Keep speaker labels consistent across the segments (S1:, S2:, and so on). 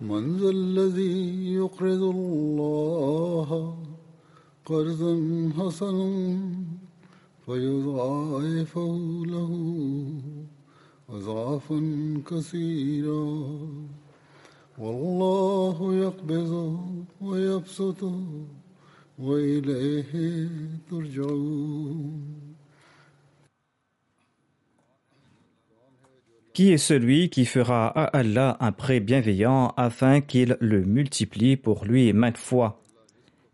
S1: من ذا الذي يقرض الله قرضا حسنا فيضاعفه له أضعافا كثيرا والله يقبض ويبسط وإليه ترجعون.
S2: Qui est celui qui fera à Allah un prêt bienveillant afin qu'il le multiplie pour lui maintes fois?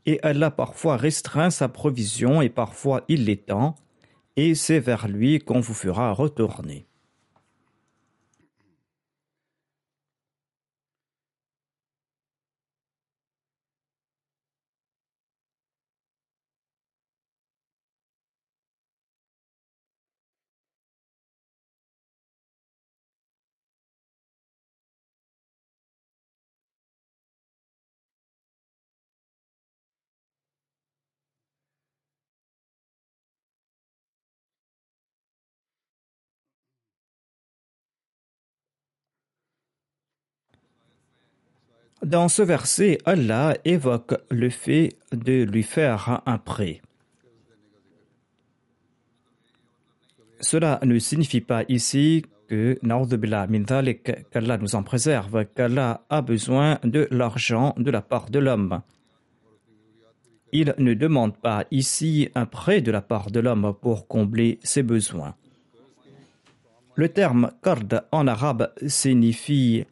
S2: Et Allah parfois restreint sa provision et parfois il l'étend, et c'est vers lui qu'on vous fera retourner. Dans ce verset, Allah évoque le fait de lui faire un prêt. Cela ne signifie pas ici que, qu'Allah nous en préserve, qu'Allah a besoin de l'argent de la part de l'homme. Il ne demande pas ici un prêt de la part de l'homme pour combler ses besoins. Le terme qard en arabe signifie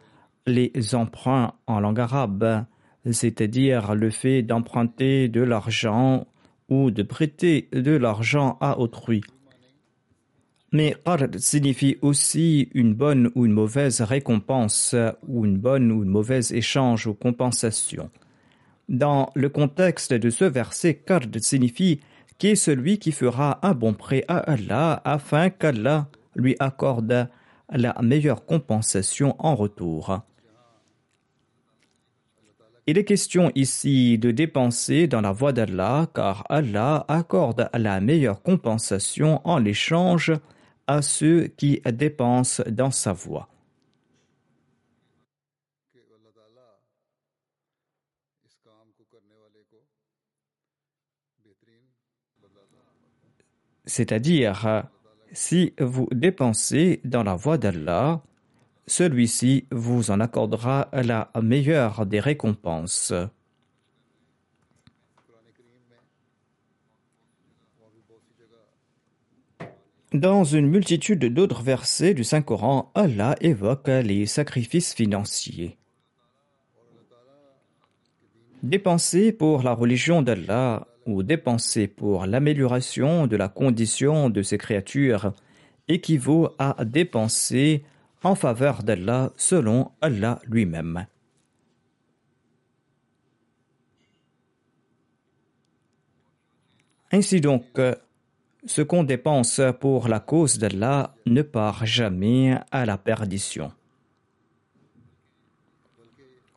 S2: les emprunts en langue arabe, c'est-à-dire le fait d'emprunter de l'argent ou de prêter de l'argent à autrui. Mais qard signifie aussi une bonne ou une mauvaise récompense ou une bonne ou une mauvaise échange ou compensation. Dans le contexte de ce verset, qard signifie qui est celui qui fera un bon prêt à Allah afin qu'Allah lui accorde la meilleure compensation en retour. Il est question ici de dépenser dans la voie d'Allah car Allah accorde la meilleure compensation en l'échange à ceux qui dépensent dans sa voie. C'est-à-dire, si vous dépensez dans la voie d'Allah, celui-ci vous en accordera la meilleure des récompenses. Dans une multitude d'autres versets du Saint-Coran, Allah évoque les sacrifices financiers. Dépenser pour la religion d'Allah ou dépenser pour l'amélioration de la condition de ses créatures équivaut à dépenser en faveur d'Allah selon Allah lui-même. Ainsi donc, ce qu'on dépense pour la cause d'Allah ne part jamais à la perdition.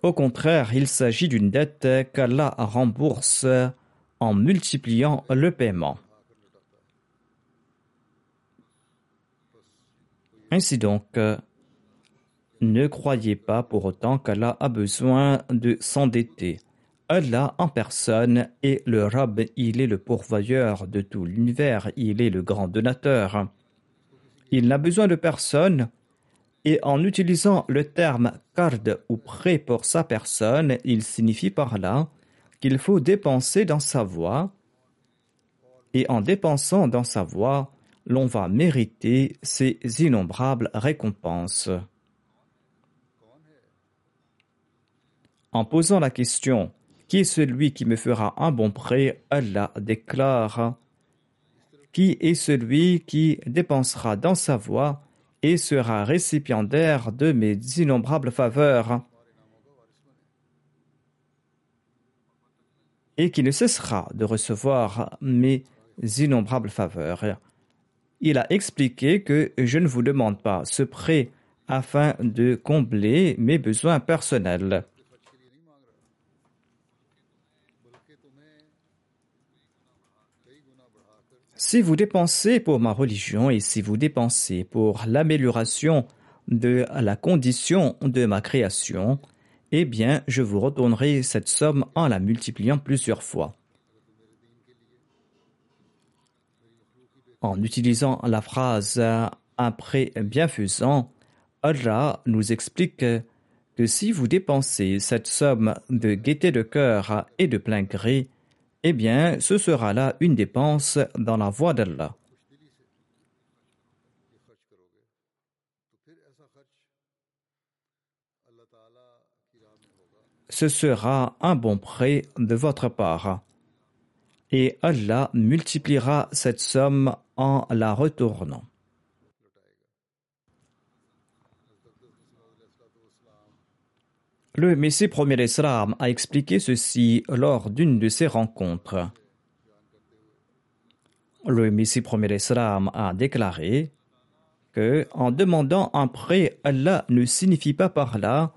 S2: Au contraire, il s'agit d'une dette qu'Allah rembourse en multipliant le paiement. Ainsi donc, ne croyez pas pour autant qu'Allah a besoin de s'endetter. Allah en personne est le Rab, il est le pourvoyeur de tout l'univers, il est le grand donateur. Il n'a besoin de personne et en utilisant le terme card ou prêt pour sa personne, il signifie par là qu'il faut dépenser dans sa voie et en dépensant dans sa voie, l'on va mériter ces innombrables récompenses. En posant la question qui est celui qui me fera un bon prêt? Allah déclare Qui est celui qui dépensera dans sa voie et sera récipiendaire de mes innombrables faveurs et qui ne cessera de recevoir mes innombrables faveurs? Il a expliqué que je ne vous demande pas ce prêt afin de combler mes besoins personnels. Si vous dépensez pour ma religion et si vous dépensez pour l'amélioration de la condition de ma création, eh bien, je vous retournerai cette somme en la multipliant plusieurs fois. En utilisant la phrase prêt bienfaisant, Allah nous explique que si vous dépensez cette somme de gaieté de cœur et de plein gré, eh bien, ce sera là une dépense dans la voie d'Allah. Ce sera un bon prêt de votre part. Et Allah multipliera cette somme en la retournant. Le Messie premier Islam a expliqué ceci lors d'une de ses rencontres. Le Messie premier Islam a déclaré que, en demandant un prêt, Allah ne signifie pas par là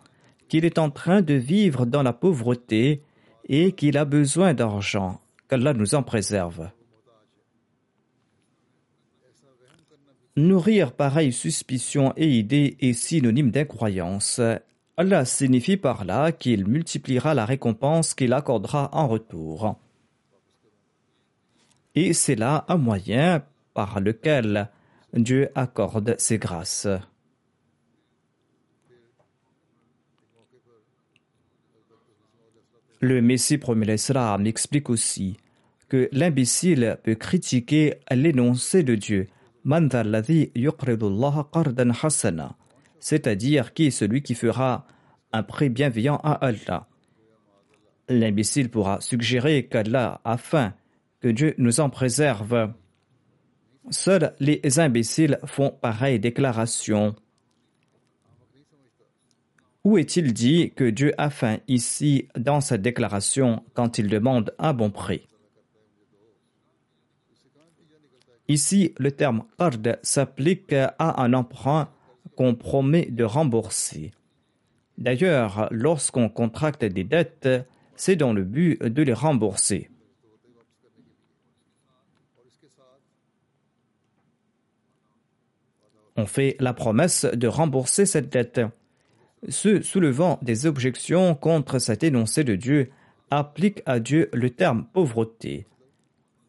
S2: qu'il est en train de vivre dans la pauvreté et qu'il a besoin d'argent, qu'Allah nous en préserve. Nourrir pareille suspicion et idée est synonyme d'incroyance Allah signifie par là qu'il multipliera la récompense qu'il accordera en retour. Et c'est là un moyen par lequel Dieu accorde ses grâces. Le Messie premier l'Islam explique aussi que l'imbécile peut critiquer l'énoncé de Dieu c'est-à-dire qui est celui qui fera un prêt bienveillant à Allah. L'imbécile pourra suggérer qu'Allah a faim, que Dieu nous en préserve. Seuls les imbéciles font pareille déclaration. Où est-il dit que Dieu a faim ici dans cette déclaration quand il demande un bon prêt? Ici, le terme qard s'applique à un emprunt qu'on promet de rembourser. D'ailleurs, lorsqu'on contracte des dettes, c'est dans le but de les rembourser. On fait la promesse de rembourser cette dette. Ceux soulevant des objections contre cet énoncé de Dieu appliquent à Dieu le terme pauvreté,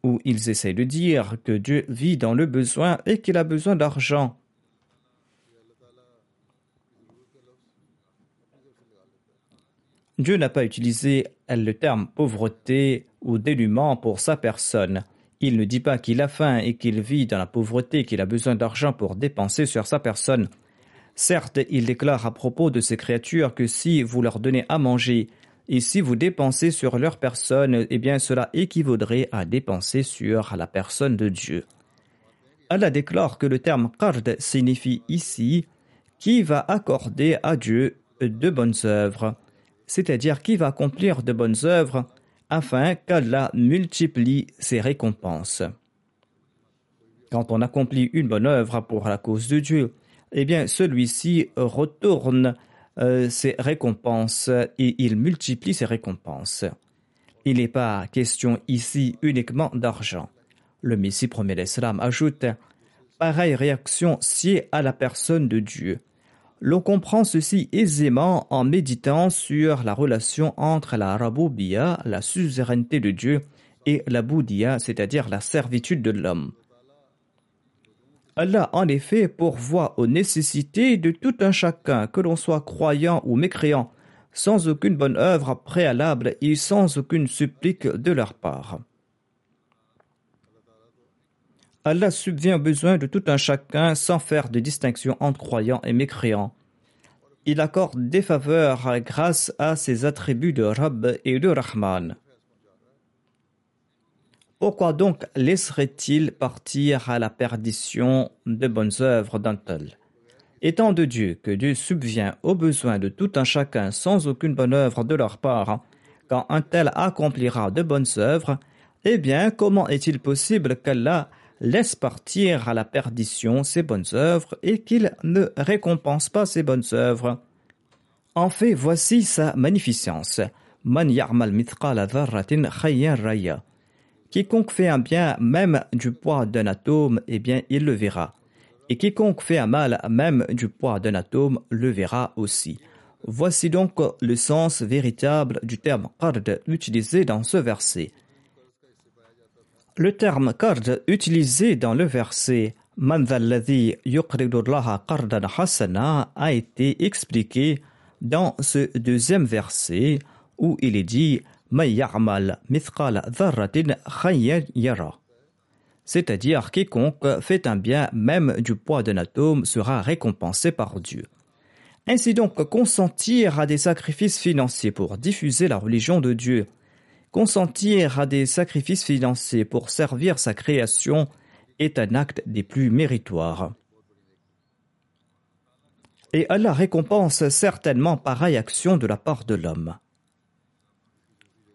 S2: où ils essaient de dire que Dieu vit dans le besoin et qu'il a besoin d'argent. Dieu n'a pas utilisé le terme pauvreté ou dénuement pour sa personne. Il ne dit pas qu'il a faim et qu'il vit dans la pauvreté, qu'il a besoin d'argent pour dépenser sur sa personne. Certes, il déclare à propos de ces créatures que si vous leur donnez à manger et si vous dépensez sur leur personne, eh bien cela équivaudrait à dépenser sur la personne de Dieu. Allah déclare que le terme qard signifie ici qui va accorder à Dieu de bonnes œuvres c'est-à-dire qui va accomplir de bonnes œuvres afin qu'Allah multiplie ses récompenses. Quand on accomplit une bonne œuvre pour la cause de Dieu, eh bien celui-ci retourne euh, ses récompenses et il multiplie ses récompenses. Il n'est pas question ici uniquement d'argent. Le Messie premier l'Islam ajoute Pareille réaction sied à la personne de Dieu. L'on comprend ceci aisément en méditant sur la relation entre la Raboubia, la suzeraineté de Dieu, et la Boudia, c'est-à-dire la servitude de l'homme. Allah, en effet, pourvoit aux nécessités de tout un chacun, que l'on soit croyant ou mécréant, sans aucune bonne œuvre préalable et sans aucune supplique de leur part. Allah subvient aux besoins de tout un chacun sans faire de distinction entre croyants et mécréants. Il accorde des faveurs grâce à ses attributs de Rabb et de Rahman. Pourquoi donc laisserait-il partir à la perdition de bonnes œuvres d'un tel? Étant de Dieu que Dieu subvient aux besoins de tout un chacun sans aucune bonne œuvre de leur part, quand un tel accomplira de bonnes œuvres, eh bien, comment est-il possible qu'Allah laisse partir à la perdition ses bonnes œuvres et qu'il ne récompense pas ses bonnes œuvres En fait, voici sa magnificence. Man raya. Quiconque fait un bien, même du poids d'un atome, eh bien, il le verra. Et quiconque fait un mal, même du poids d'un atome, le verra aussi. Voici donc le sens véritable du terme qard utilisé dans ce verset. Le terme qard utilisé dans le verset a été expliqué dans ce deuxième verset où il est dit c'est-à-dire quiconque fait un bien même du poids d'un atome sera récompensé par Dieu. Ainsi donc, consentir à des sacrifices financiers pour diffuser la religion de Dieu, consentir à des sacrifices financiers pour servir sa création est un acte des plus méritoires. Et Allah récompense certainement pareille action de la part de l'homme.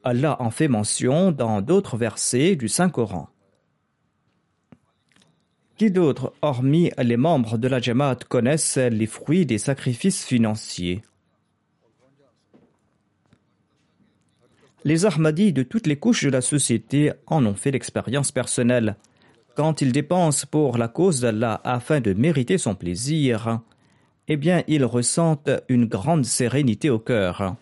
S2: Allah en fait mention dans d'autres versets du Saint-Coran. Qui d'autre, hormis les membres de la Jamaat, connaissent les fruits des sacrifices financiers? Les Ahmadis de toutes les couches de la société en ont fait l'expérience personnelle. Quand ils dépensent pour la cause d'Allah afin de mériter son plaisir, eh bien ils ressentent une grande sérénité au cœur.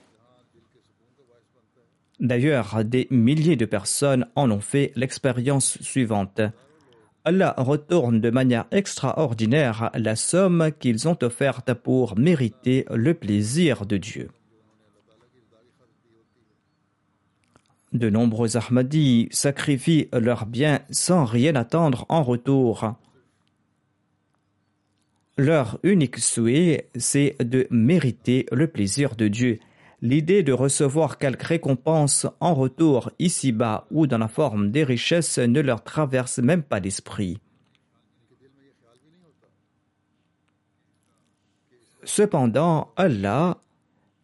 S2: D'ailleurs, des milliers de personnes en ont fait l'expérience suivante. Allah retourne de manière extraordinaire la somme qu'ils ont offerte pour mériter le plaisir de Dieu. De nombreux Ahmadis sacrifient leurs biens sans rien attendre en retour. Leur unique souhait, c'est de mériter le plaisir de Dieu L'idée de recevoir quelque récompense en retour ici-bas ou dans la forme des richesses ne leur traverse même pas l'esprit. Cependant, Allah,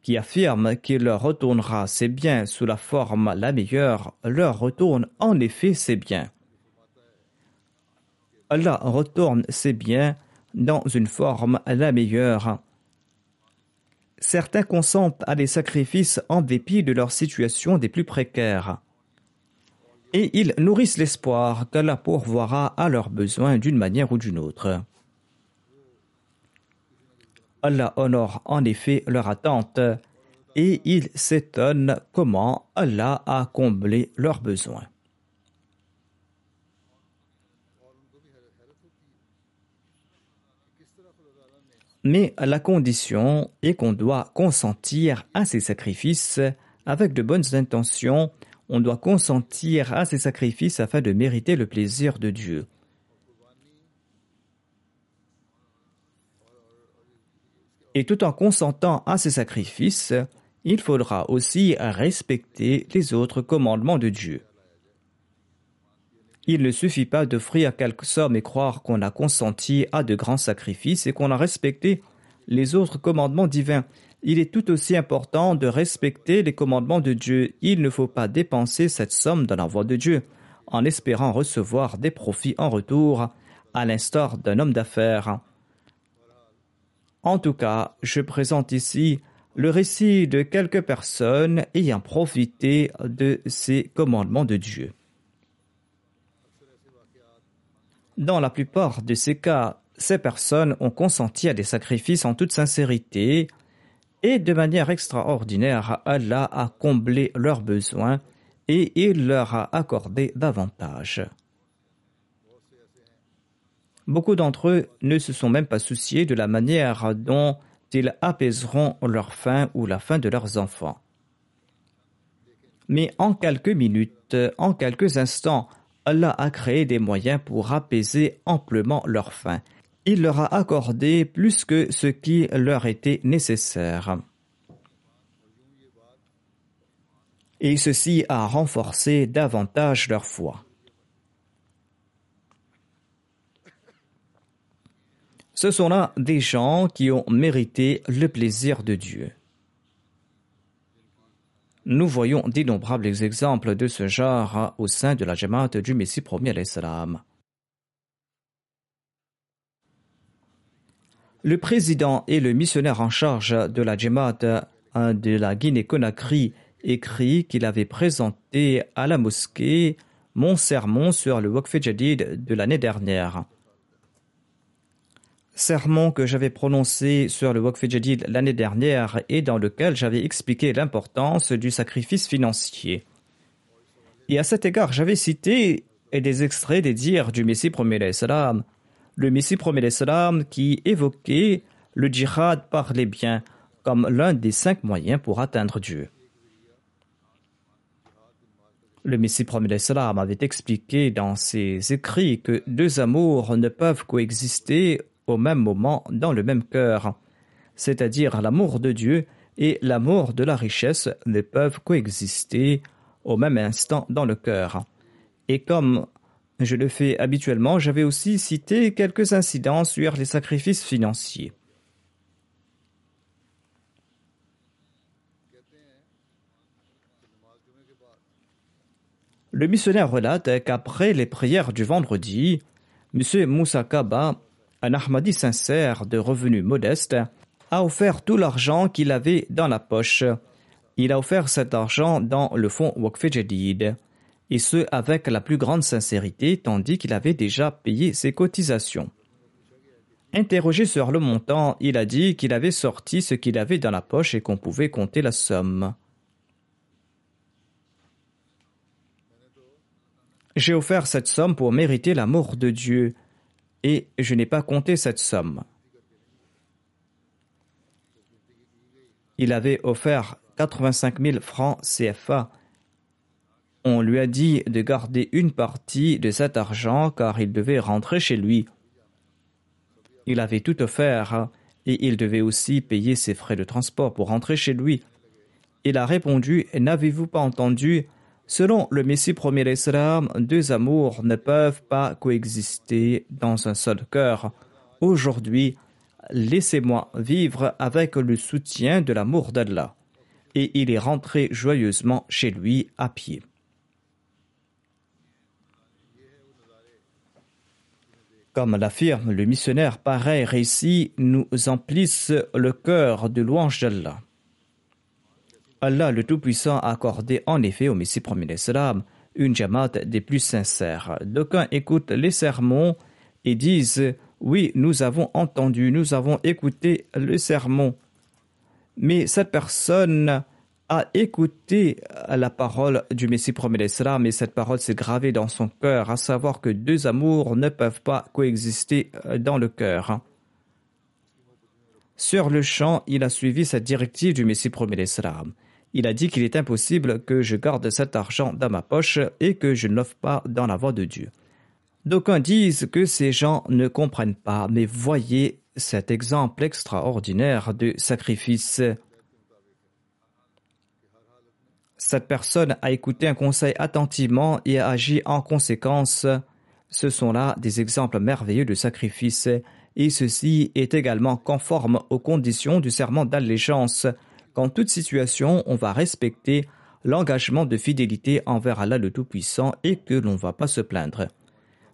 S2: qui affirme qu'il leur retournera ses biens sous la forme la meilleure, leur retourne en effet ses biens. Allah retourne ses biens dans une forme la meilleure certains consentent à des sacrifices en dépit de leur situation des plus précaires. Et ils nourrissent l'espoir qu'Allah pourvoira à leurs besoins d'une manière ou d'une autre. Allah honore en effet leur attente et ils s'étonnent comment Allah a comblé leurs besoins. Mais la condition est qu'on doit consentir à ces sacrifices avec de bonnes intentions. On doit consentir à ces sacrifices afin de mériter le plaisir de Dieu. Et tout en consentant à ces sacrifices, il faudra aussi respecter les autres commandements de Dieu. Il ne suffit pas d'offrir quelque somme et croire qu'on a consenti à de grands sacrifices et qu'on a respecté les autres commandements divins. Il est tout aussi important de respecter les commandements de Dieu. Il ne faut pas dépenser cette somme dans la voie de Dieu en espérant recevoir des profits en retour, à l'instar d'un homme d'affaires. En tout cas, je présente ici le récit de quelques personnes ayant profité de ces commandements de Dieu. Dans la plupart de ces cas, ces personnes ont consenti à des sacrifices en toute sincérité et de manière extraordinaire, Allah a comblé leurs besoins et il leur a accordé davantage. Beaucoup d'entre eux ne se sont même pas souciés de la manière dont ils apaiseront leur faim ou la faim de leurs enfants. Mais en quelques minutes, en quelques instants, Allah a créé des moyens pour apaiser amplement leur faim. Il leur a accordé plus que ce qui leur était nécessaire. Et ceci a renforcé davantage leur foi. Ce sont là des gens qui ont mérité le plaisir de Dieu. Nous voyons d'innombrables exemples de ce genre au sein de la Jamaat du Messie premier l'Islam. Le président et le missionnaire en charge de la Jamaat de la Guinée-Conakry écrit qu'il avait présenté à la mosquée mon sermon sur le Waqf Jadid de l'année dernière sermon que j'avais prononcé sur le Waqf Jadid l'année dernière et dans lequel j'avais expliqué l'importance du sacrifice financier. Et à cet égard, j'avais cité des extraits des dires du Messie premier salam, le Messie premier salam qui évoquait le djihad par les biens comme l'un des cinq moyens pour atteindre Dieu. Le Messie premier salam avait expliqué dans ses écrits que deux amours ne peuvent coexister au même moment dans le même cœur, c'est-à-dire l'amour de Dieu et l'amour de la richesse ne peuvent coexister au même instant dans le cœur. Et comme je le fais habituellement, j'avais aussi cité quelques incidents sur les sacrifices financiers. Le missionnaire relate qu'après les prières du vendredi, M. Moussa Kaba un Ahmadi sincère de revenus modestes, a offert tout l'argent qu'il avait dans la poche. Il a offert cet argent dans le fonds Jadid, et ce avec la plus grande sincérité, tandis qu'il avait déjà payé ses cotisations. Interrogé sur le montant, il a dit qu'il avait sorti ce qu'il avait dans la poche et qu'on pouvait compter la somme. J'ai offert cette somme pour mériter l'amour de Dieu et je n'ai pas compté cette somme. Il avait offert 85 000 francs CFA. On lui a dit de garder une partie de cet argent car il devait rentrer chez lui. Il avait tout offert et il devait aussi payer ses frais de transport pour rentrer chez lui. Il a répondu N'avez-vous pas entendu Selon le Messie premier l'Islam, deux amours ne peuvent pas coexister dans un seul cœur. Aujourd'hui, laissez-moi vivre avec le soutien de l'amour d'Allah. Et il est rentré joyeusement chez lui à pied. Comme l'affirme le missionnaire, pareil récit nous emplissent le cœur de louange d'Allah. Allah le Tout-Puissant a accordé en effet au Messie premier l'Islam une jamaat des plus sincères. D'aucuns écoutent les sermons et disent Oui, nous avons entendu, nous avons écouté le sermon. Mais cette personne a écouté la parole du Messie premier l'Islam et cette parole s'est gravée dans son cœur, à savoir que deux amours ne peuvent pas coexister dans le cœur. Sur le champ, il a suivi cette directive du Messie premier l'Islam. Il a dit qu'il est impossible que je garde cet argent dans ma poche et que je ne l'offre pas dans la voie de Dieu. D'aucuns disent que ces gens ne comprennent pas, mais voyez cet exemple extraordinaire de sacrifice. Cette personne a écouté un conseil attentivement et a agi en conséquence. Ce sont là des exemples merveilleux de sacrifice, et ceci est également conforme aux conditions du serment d'allégeance qu'en toute situation, on va respecter l'engagement de fidélité envers Allah le Tout-Puissant et que l'on ne va pas se plaindre.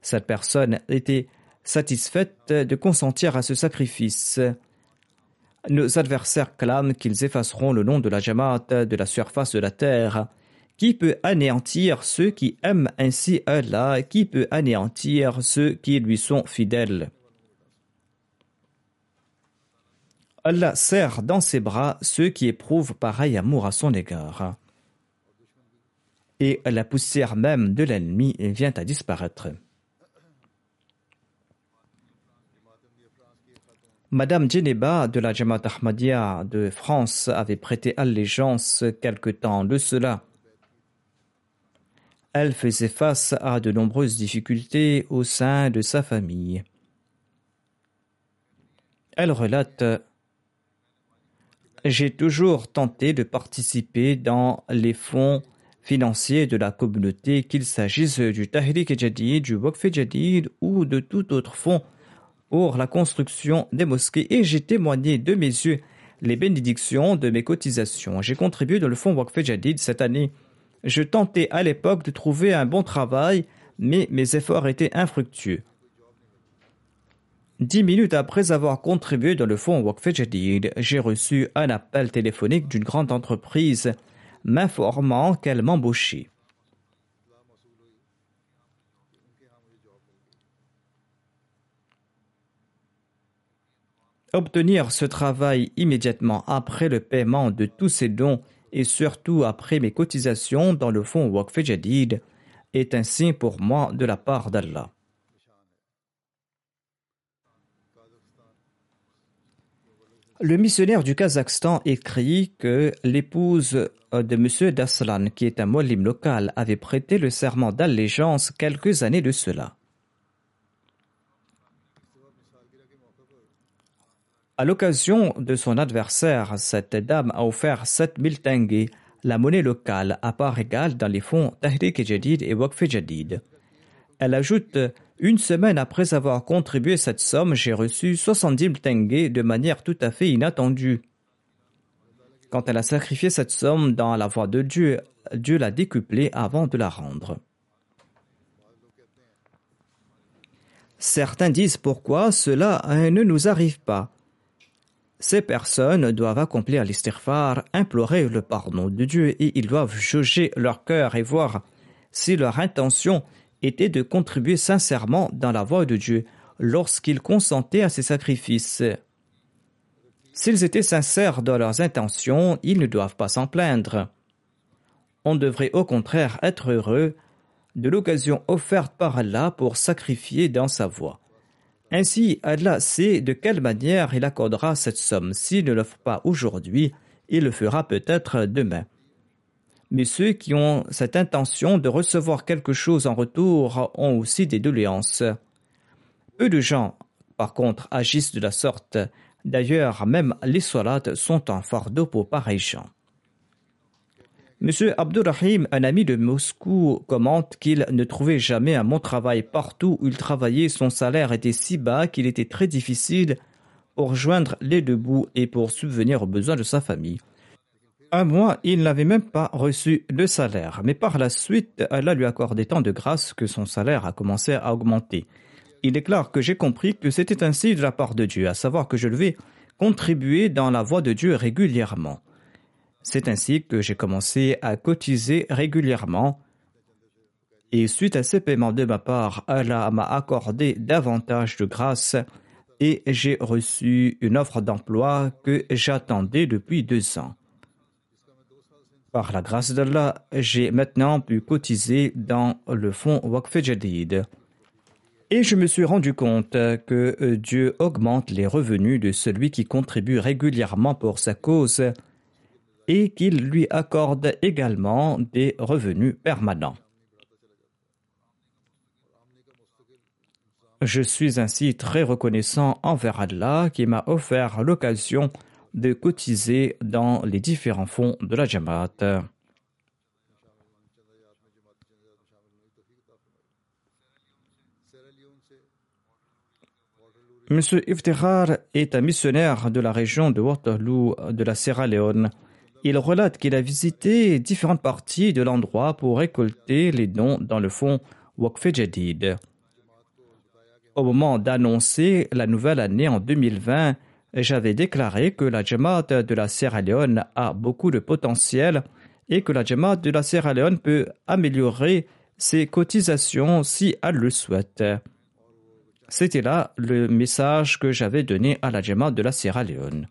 S2: Cette personne était satisfaite de consentir à ce sacrifice. Nos adversaires clament qu'ils effaceront le nom de la Jamaat de la surface de la terre. Qui peut anéantir ceux qui aiment ainsi Allah? Qui peut anéantir ceux qui lui sont fidèles? Allah serre dans ses bras ceux qui éprouvent pareil amour à son égard. Et la poussière même de l'ennemi vient à disparaître. Madame Djeneba de la Jamaat Ahmadiyya de France avait prêté allégeance quelque temps de cela. Elle faisait face à de nombreuses difficultés au sein de sa famille. Elle relate J'ai toujours tenté de participer dans les fonds financiers de la communauté, qu'il s'agisse du Tahrik Jadid, du Waqf Jadid ou de tout autre fonds pour la construction des mosquées et j'ai témoigné de mes yeux les bénédictions de mes cotisations. J'ai contribué dans le fonds Waqf Jadid cette année. Je tentais à l'époque de trouver un bon travail, mais mes efforts étaient infructueux. Dix minutes après avoir contribué dans le fonds Waqf j'ai reçu un appel téléphonique d'une grande entreprise m'informant qu'elle m'embauchait. Obtenir ce travail immédiatement après le paiement de tous ces dons et surtout après mes cotisations dans le fonds Waqf est un signe pour moi de la part d'Allah. Le missionnaire du Kazakhstan écrit que l'épouse de M. Daslan, qui est un molim local, avait prêté le serment d'allégeance quelques années de cela. À l'occasion de son adversaire, cette dame a offert 7000 tengis, la monnaie locale, à part égale dans les fonds Tahrik Jadid et Waqf Jadid. Elle ajoute Une semaine après avoir contribué cette somme, j'ai reçu 70 000 tengis de manière tout à fait inattendue. Quand elle a sacrifié cette somme dans la voie de Dieu, Dieu l'a décuplée avant de la rendre. Certains disent pourquoi cela ne nous arrive pas. Ces personnes doivent accomplir l'istighfar, implorer le pardon de Dieu et ils doivent juger leur cœur et voir si leur intention était de contribuer sincèrement dans la voie de Dieu lorsqu'ils consentaient à ces sacrifices. S'ils étaient sincères dans leurs intentions, ils ne doivent pas s'en plaindre. On devrait au contraire être heureux de l'occasion offerte par Allah pour sacrifier dans sa voie. Ainsi, Allah sait de quelle manière il accordera cette somme. S'il ne l'offre pas aujourd'hui, il le fera peut-être demain. Mais ceux qui ont cette intention de recevoir quelque chose en retour ont aussi des doléances. Peu de gens, par contre, agissent de la sorte. D'ailleurs, même les salades sont un fardeau pour pareils gens. M. Abdurrahim, un ami de Moscou, commente qu'il ne trouvait jamais un bon travail partout où il travaillait. Son salaire était si bas qu'il était très difficile pour joindre les deux bouts et pour subvenir aux besoins de sa famille. Un mois, il n'avait même pas reçu de salaire, mais par la suite, Allah lui accordé tant de grâce que son salaire a commencé à augmenter. Il clair que j'ai compris que c'était ainsi de la part de Dieu, à savoir que je devais contribuer dans la voie de Dieu régulièrement. C'est ainsi que j'ai commencé à cotiser régulièrement. Et suite à ces paiements de ma part, Allah m'a accordé davantage de grâce et j'ai reçu une offre d'emploi que j'attendais depuis deux ans. Par la grâce d'Allah, j'ai maintenant pu cotiser dans le fonds Waqf Jadid. Et je me suis rendu compte que Dieu augmente les revenus de celui qui contribue régulièrement pour sa cause et qu'il lui accorde également des revenus permanents. Je suis ainsi très reconnaissant envers Allah qui m'a offert l'occasion de cotiser dans les différents fonds de la Jamaat. Monsieur Iftikhar est un missionnaire de la région de Waterloo de la Sierra Leone. Il relate qu'il a visité différentes parties de l'endroit pour récolter les dons dans le fonds Waqf Jadid. Au moment d'annoncer la nouvelle année en 2020, j'avais déclaré que la Jamaat de la Sierra Leone a beaucoup de potentiel et que la Jamaat de la Sierra Leone peut améliorer ses cotisations si elle le souhaite. C'était là le message que j'avais donné à la Jamaat de la Sierra Leone.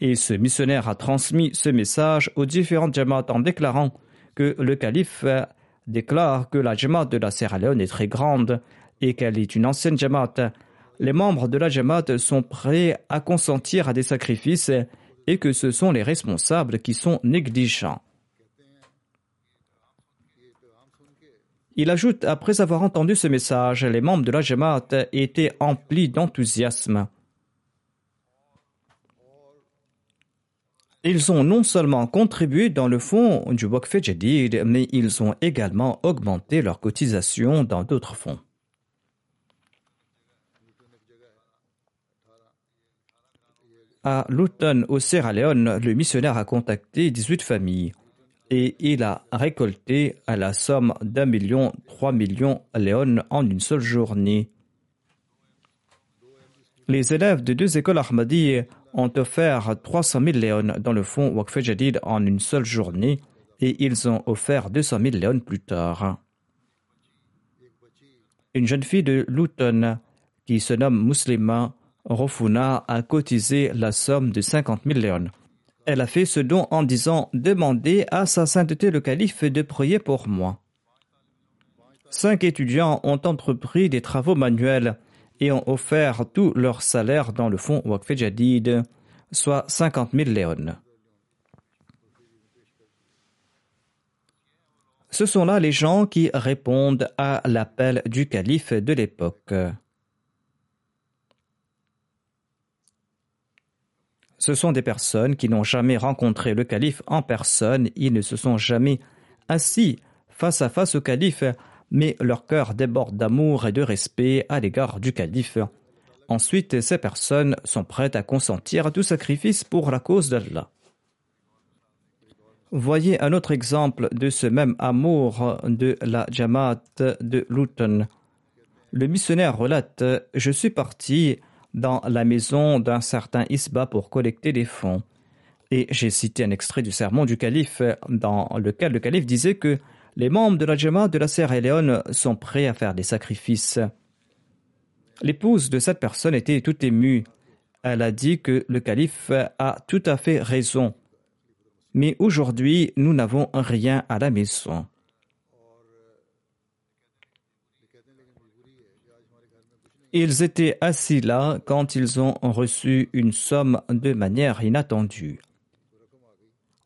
S2: Et ce missionnaire a transmis ce message aux différentes Jamaat en déclarant que le calife déclare que la Jamaat de la Sierra Leone est très grande et qu'elle est une ancienne Jamaat. Les membres de la Jamaat sont prêts à consentir à des sacrifices et que ce sont les responsables qui sont négligents. Il ajoute Après avoir entendu ce message, les membres de la Jamaat étaient emplis d'enthousiasme. Ils ont non seulement contribué dans le fonds du Waqf Jadid, mais ils ont également augmenté leurs cotisations dans d'autres fonds. À Luton, au Sierra Leone, le missionnaire a contacté 18 familles et il a récolté à la somme d'un million, trois millions léon en une seule journée. Les élèves de deux écoles Ahmadi ont offert 300 000 léons dans le fonds Waqf Jadid en une seule journée et ils ont offert 200 000 léons plus tard. Une jeune fille de Luton qui se nomme Muslima Rofuna a cotisé la somme de 50 000 léons. Elle a fait ce don en disant Demandez à sa sainteté le calife de prier pour moi. Cinq étudiants ont entrepris des travaux manuels et ont offert tout leur salaire dans le fonds Waqf Jadid, soit 50 000 léons. Ce sont là les gens qui répondent à l'appel du calife de l'époque. Ce sont des personnes qui n'ont jamais rencontré le calife en personne, ils ne se sont jamais assis face à face au calife, mais leur cœur déborde d'amour et de respect à l'égard du calife. Ensuite, ces personnes sont prêtes à consentir à tout sacrifice pour la cause d'Allah. Voyez un autre exemple de ce même amour de la Jamaat de Luton. Le missionnaire relate Je suis parti dans la maison d'un certain Isba pour collecter des fonds. Et j'ai cité un extrait du sermon du calife dans lequel le calife disait que les membres de la Jama de la Sierra Leone sont prêts à faire des sacrifices. L'épouse de cette personne était tout émue. Elle a dit que le calife a tout à fait raison. Mais aujourd'hui, nous n'avons rien à la maison. Ils étaient assis là quand ils ont reçu une somme de manière inattendue.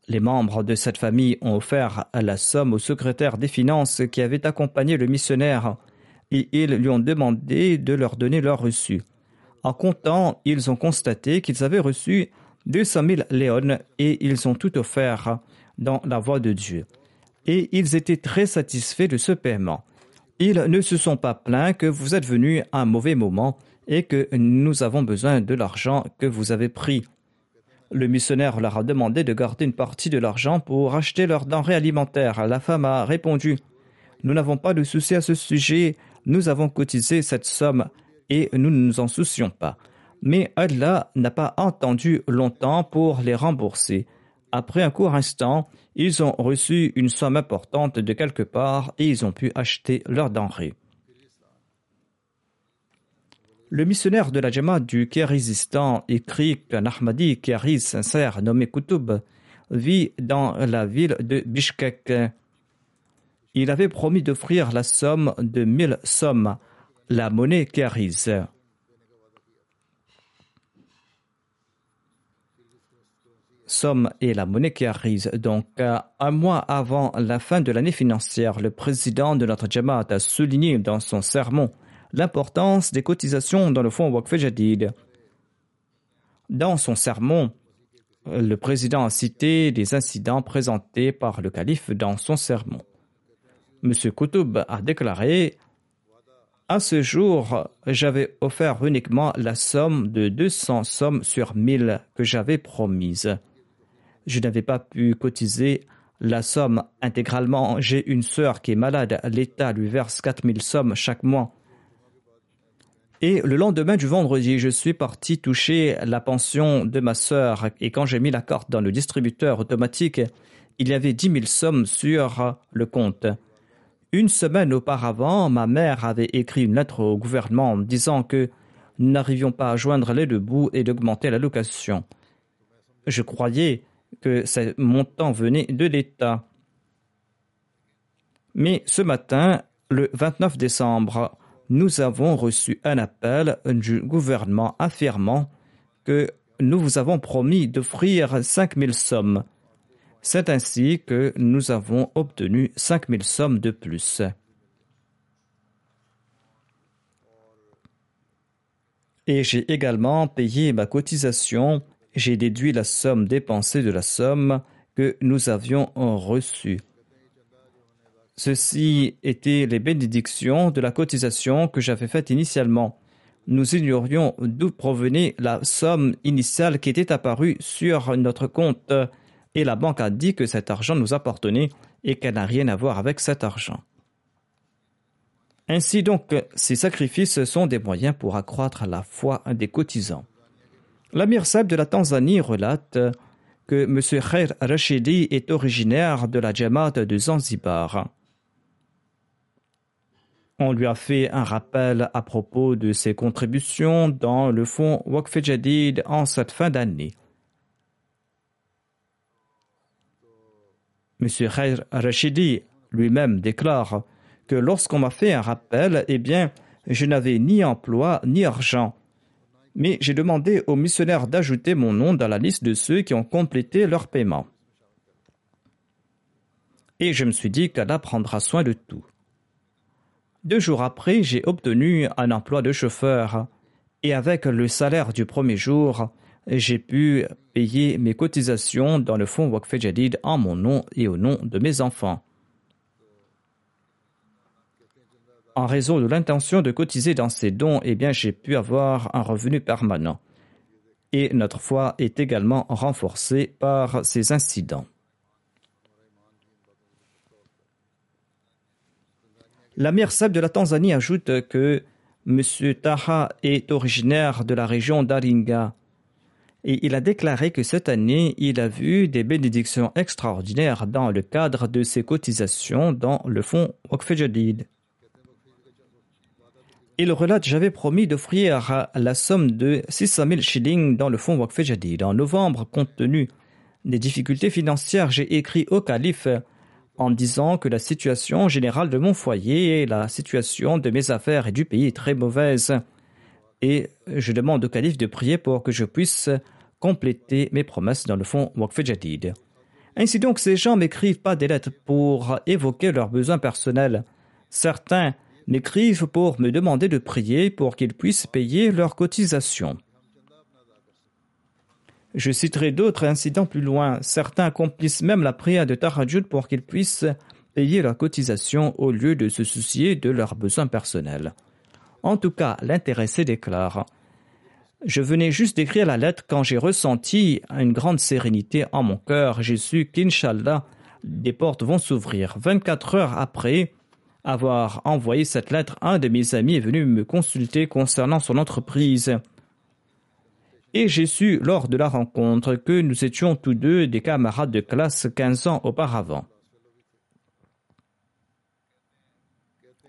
S2: Les membres de cette famille ont offert la somme au secrétaire des finances qui avait accompagné le missionnaire et ils lui ont demandé de leur donner leur reçu. En comptant, ils ont constaté qu'ils avaient reçu 200 000 léons et ils ont tout offert dans la voie de Dieu. Et ils étaient très satisfaits de ce paiement. Ils ne se sont pas plaints que vous êtes venu à un mauvais moment et que nous avons besoin de l'argent que vous avez pris. Le missionnaire leur a demandé de garder une partie de l'argent pour acheter leurs denrées alimentaires. La femme a répondu Nous n'avons pas de souci à ce sujet, nous avons cotisé cette somme et nous ne nous en soucions pas. Mais Allah n'a pas entendu longtemps pour les rembourser. Après un court instant, ils ont reçu une somme importante de quelque part et ils ont pu acheter leurs denrées. Le missionnaire de la Jama du Kérizistan écrit qu'un Ahmadi sincère nommé Koutoub vit dans la ville de Bishkek. Il avait promis d'offrir la somme de mille sommes, la monnaie Kériz. Somme et la monnaie qui arrive. Donc, euh, un mois avant la fin de l'année financière, le président de notre Jamaat a souligné dans son sermon l'importance des cotisations dans le fonds Waqf Jadid. Dans son sermon, le président a cité des incidents présentés par le calife dans son sermon. M. Koutoub a déclaré À ce jour, j'avais offert uniquement la somme de 200 sommes sur 1000 que j'avais promise je n'avais pas pu cotiser la somme intégralement. J'ai une sœur qui est malade. L'État lui verse 4000 sommes chaque mois. Et le lendemain du vendredi, je suis parti toucher la pension de ma sœur. Et quand j'ai mis la carte dans le distributeur automatique, il y avait 10 000 sommes sur le compte. Une semaine auparavant, ma mère avait écrit une lettre au gouvernement disant que nous n'arrivions pas à joindre les deux bouts et d'augmenter la location. Je croyais que ce montant venait de l'État. Mais ce matin, le 29 décembre, nous avons reçu un appel du gouvernement affirmant que nous vous avons promis d'offrir 5000 sommes. C'est ainsi que nous avons obtenu 5000 sommes de plus. Et j'ai également payé ma cotisation. J'ai déduit la somme dépensée de la somme que nous avions reçue. Ceci étaient les bénédictions de la cotisation que j'avais faite initialement. Nous ignorions d'où provenait la somme initiale qui était apparue sur notre compte et la banque a dit que cet argent nous appartenait et qu'elle n'a rien à voir avec cet argent. Ainsi donc, ces sacrifices sont des moyens pour accroître la foi des cotisants. Seb de la Tanzanie relate que M. Khair Rashidi est originaire de la Jamaat de Zanzibar. On lui a fait un rappel à propos de ses contributions dans le fonds Waqf Jadid en cette fin d'année. M. Khair Rashidi lui-même déclare que lorsqu'on m'a fait un rappel, eh bien, je n'avais ni emploi ni argent. Mais j'ai demandé aux missionnaires d'ajouter mon nom dans la liste de ceux qui ont complété leur paiement. Et je me suis dit qu'Allah prendra soin de tout. Deux jours après, j'ai obtenu un emploi de chauffeur et avec le salaire du premier jour, j'ai pu payer mes cotisations dans le fonds Waqf Jadid en mon nom et au nom de mes enfants. En raison de l'intention de cotiser dans ces dons, eh bien, j'ai pu avoir un revenu permanent. Et notre foi est également renforcée par ces incidents. L'Amir Seb de la Tanzanie ajoute que M. Taha est originaire de la région d'Aringa et il a déclaré que cette année, il a vu des bénédictions extraordinaires dans le cadre de ses cotisations dans le fonds Waqf Jadid. Il relate J'avais promis d'offrir la somme de 600 000 shillings dans le fonds Waqf. En novembre, compte tenu des difficultés financières, j'ai écrit au calife en disant que la situation générale de mon foyer et la situation de mes affaires et du pays est très mauvaise. Et je demande au calife de prier pour que je puisse compléter mes promesses dans le fond Waqf. Ainsi donc, ces gens m'écrivent pas des lettres pour évoquer leurs besoins personnels. Certains m'écrivent pour me demander de prier pour qu'ils puissent payer leurs cotisations. Je citerai d'autres incidents plus loin. Certains accomplissent même la prière de Tarajud pour qu'ils puissent payer leurs cotisations au lieu de se soucier de leurs besoins personnels. En tout cas, l'intéressé déclare Je venais juste d'écrire la lettre quand j'ai ressenti une grande sérénité en mon cœur. J'ai su qu'Inch'Allah, des portes vont s'ouvrir. 24 heures après avoir envoyé cette lettre, un de mes amis est venu me consulter concernant son entreprise et j'ai su lors de la rencontre que nous étions tous deux des camarades de classe 15 ans auparavant.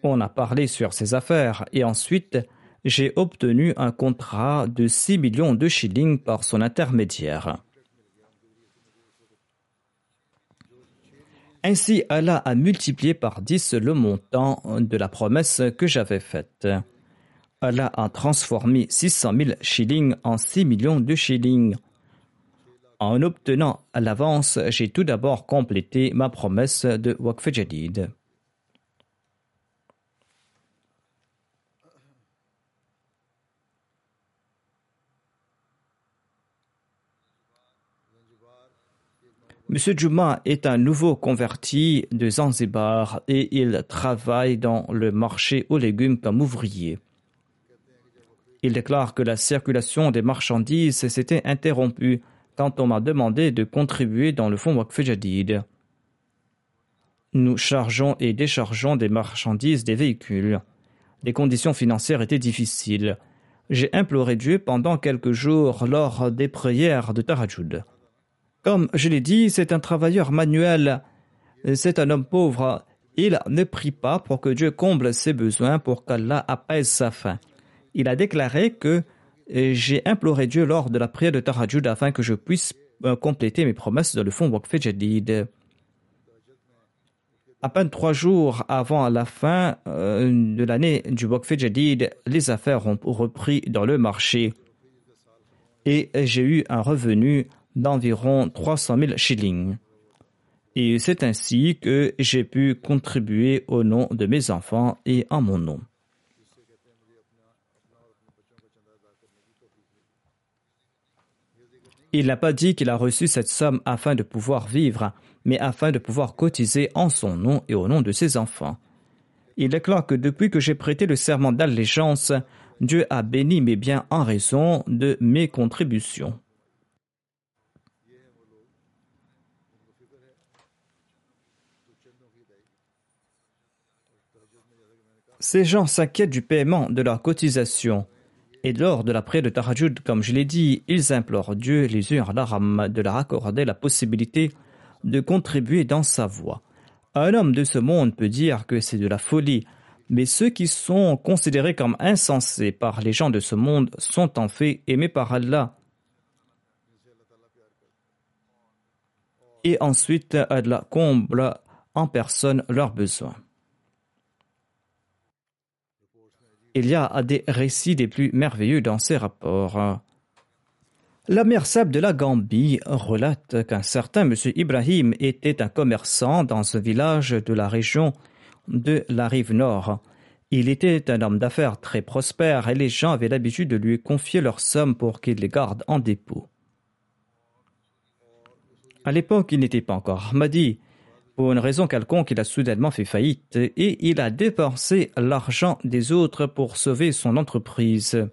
S2: On a parlé sur ses affaires et ensuite j'ai obtenu un contrat de 6 millions de shillings par son intermédiaire. Ainsi, Allah a multiplié par 10 le montant de la promesse que j'avais faite. Allah a transformé 600 000 shillings en 6 millions de shillings. En obtenant l'avance, j'ai tout d'abord complété ma promesse de Waqf Jadid. Monsieur Juma est un nouveau converti de Zanzibar et il travaille dans le marché aux légumes comme ouvrier. Il déclare que la circulation des marchandises s'était interrompue quand on m'a demandé de contribuer dans le fonds Jadid. Nous chargeons et déchargeons des marchandises des véhicules. Les conditions financières étaient difficiles. J'ai imploré Dieu pendant quelques jours lors des prières de Tarajud. Comme je l'ai dit, c'est un travailleur manuel, c'est un homme pauvre. Il ne prie pas pour que Dieu comble ses besoins, pour qu'Allah apaise sa faim. Il a déclaré que j'ai imploré Dieu lors de la prière de Tarajud afin que je puisse euh, compléter mes promesses dans le fond Waqf. À peine trois jours avant la fin euh, de l'année du Waqf Jadid, les affaires ont repris dans le marché et j'ai eu un revenu d'environ 300 000 shillings. Et c'est ainsi que j'ai pu contribuer au nom de mes enfants et en mon nom. Il n'a pas dit qu'il a reçu cette somme afin de pouvoir vivre, mais afin de pouvoir cotiser en son nom et au nom de ses enfants. Il déclare que depuis que j'ai prêté le serment d'allégeance, Dieu a béni mes biens en raison de mes contributions. Ces gens s'inquiètent du paiement de leurs cotisations et lors de la prière de Tarajud, comme je l'ai dit, ils implorent Dieu, les à l'aram, de leur accorder la possibilité de contribuer dans sa voie. Un homme de ce monde peut dire que c'est de la folie, mais ceux qui sont considérés comme insensés par les gens de ce monde sont en fait aimés par Allah. Et ensuite, Allah comble en personne leurs besoins. Il y a des récits des plus merveilleux dans ces rapports. La mère Sab de la Gambie relate qu'un certain M. Ibrahim était un commerçant dans un village de la région de la rive nord. Il était un homme d'affaires très prospère et les gens avaient l'habitude de lui confier leurs sommes pour qu'il les garde en dépôt. À l'époque, il n'était pas encore Ahmadi, pour une raison quelconque, il a soudainement fait faillite et il a dépensé l'argent des autres pour sauver son entreprise.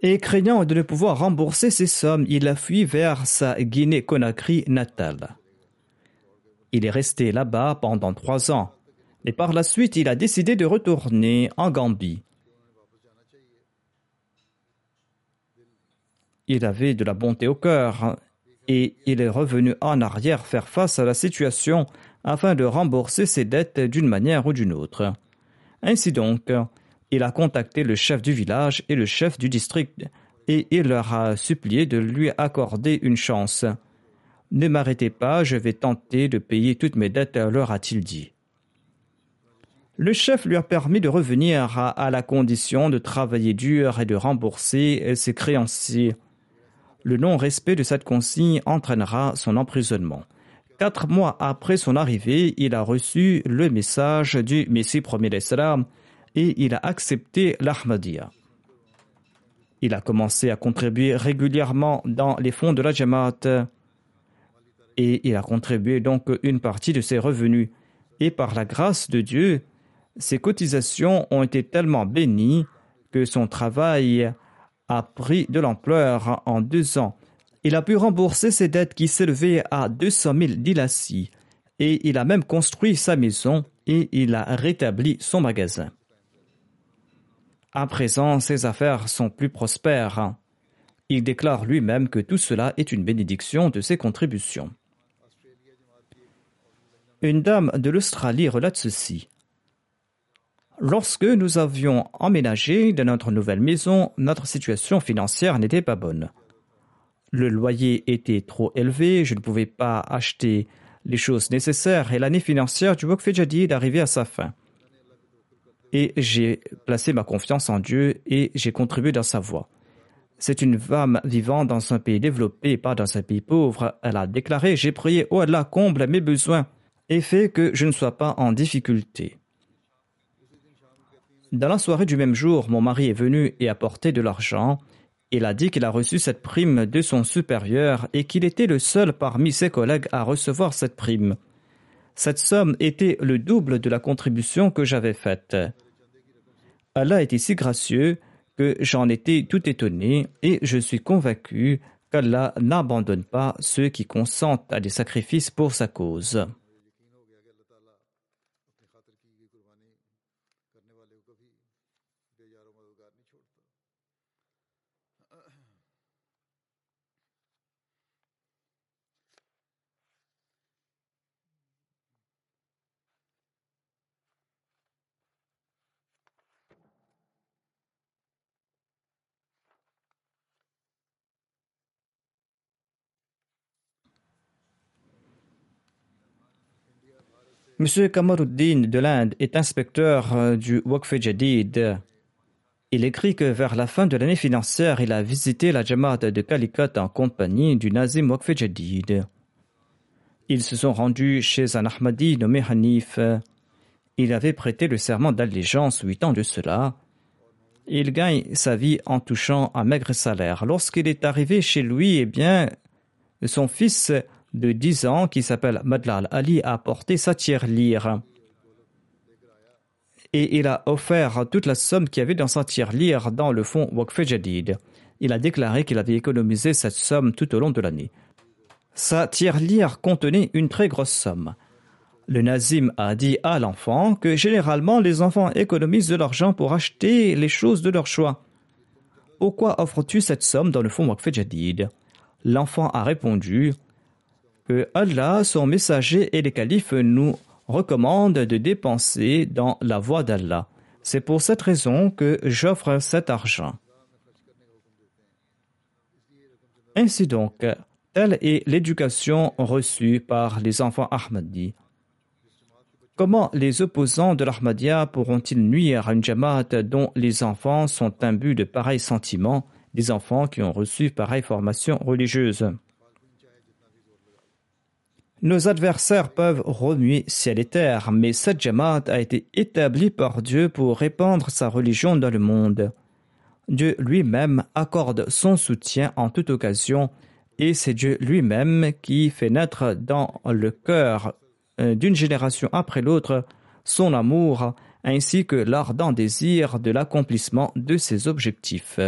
S2: Et craignant de ne pouvoir rembourser ses sommes, il a fui vers sa Guinée-Conakry natale. Il est resté là-bas pendant trois ans, et par la suite il a décidé de retourner en Gambie. Il avait de la bonté au cœur et il est revenu en arrière faire face à la situation afin de rembourser ses dettes d'une manière ou d'une autre. Ainsi donc, il a contacté le chef du village et le chef du district et il leur a supplié de lui accorder une chance. Ne m'arrêtez pas, je vais tenter de payer toutes mes dettes, leur a-t-il dit. Le chef lui a permis de revenir à, à la condition de travailler dur et de rembourser ses créanciers le non-respect de cette consigne entraînera son emprisonnement. Quatre mois après son arrivée, il a reçu le message du Messie premier d'Islam et il a accepté l'Ahmadiyya. Il a commencé à contribuer régulièrement dans les fonds de la Jamaat et il a contribué donc une partie de ses revenus. Et par la grâce de Dieu, ses cotisations ont été tellement bénies que son travail a pris de l'ampleur en deux ans. Il a pu rembourser ses dettes qui s'élevaient à 200 000 dilassis et il a même construit sa maison et il a rétabli son magasin. À présent, ses affaires sont plus prospères. Il déclare lui-même que tout cela est une bénédiction de ses contributions. Une dame de l'Australie relate ceci. Lorsque nous avions emménagé dans notre nouvelle maison, notre situation financière n'était pas bonne. Le loyer était trop élevé, je ne pouvais pas acheter les choses nécessaires et l'année financière du Waqf Jadid arrivait à sa fin. Et j'ai placé ma confiance en Dieu et j'ai contribué dans sa voie. C'est une femme vivant dans un pays développé, pas dans un pays pauvre. Elle a déclaré J'ai prié, oh Allah, comble mes besoins et fait que je ne sois pas en difficulté. Dans la soirée du même jour, mon mari est venu et apporté de l'argent. Il a dit qu'il a reçu cette prime de son supérieur et qu'il était le seul parmi ses collègues à recevoir cette prime. Cette somme était le double de la contribution que j'avais faite. Allah était si gracieux que j'en étais tout étonné et je suis convaincu qu'Allah n'abandonne pas ceux qui consentent à des sacrifices pour sa cause. M. Kamaruddin de l'Inde est inspecteur euh, du Waqf Jadid. Il écrit que vers la fin de l'année financière, il a visité la Jamaat de Calicut en compagnie du Nazim Waqf. Ils se sont rendus chez un Ahmadi nommé Hanif. Il avait prêté le serment d'allégeance huit ans de cela. Il gagne sa vie en touchant un maigre salaire. Lorsqu'il est arrivé chez lui, eh bien, son fils de 10 ans qui s'appelle Madlal Ali a apporté sa tirelire. Et il a offert toute la somme qu'il y avait dans sa tirelire dans le fonds Waqf Jadid. Il a déclaré qu'il avait économisé cette somme tout au long de l'année. Sa tirelire contenait une très grosse somme. Le Nazim a dit à l'enfant que généralement les enfants économisent de l'argent pour acheter les choses de leur choix. Pourquoi offres-tu cette somme dans le fonds Waqf Jadid? L'enfant a répondu que Allah, son messager et les califes nous recommandent de dépenser dans la voie d'Allah. C'est pour cette raison que j'offre cet argent. Ainsi donc, telle est l'éducation reçue par les enfants Ahmadis. Comment les opposants de l'Ahmadiyya pourront-ils nuire à une Jamaat dont les enfants sont imbus de pareils sentiments, des enfants qui ont reçu pareille formation religieuse? Nos adversaires peuvent remuer ciel et terre, mais cette Jamaat a été établie par Dieu pour répandre sa religion dans le monde. Dieu lui-même accorde son soutien en toute occasion, et c'est Dieu lui-même qui fait naître dans le cœur euh, d'une génération après l'autre son amour ainsi que l'ardent désir de l'accomplissement de ses objectifs.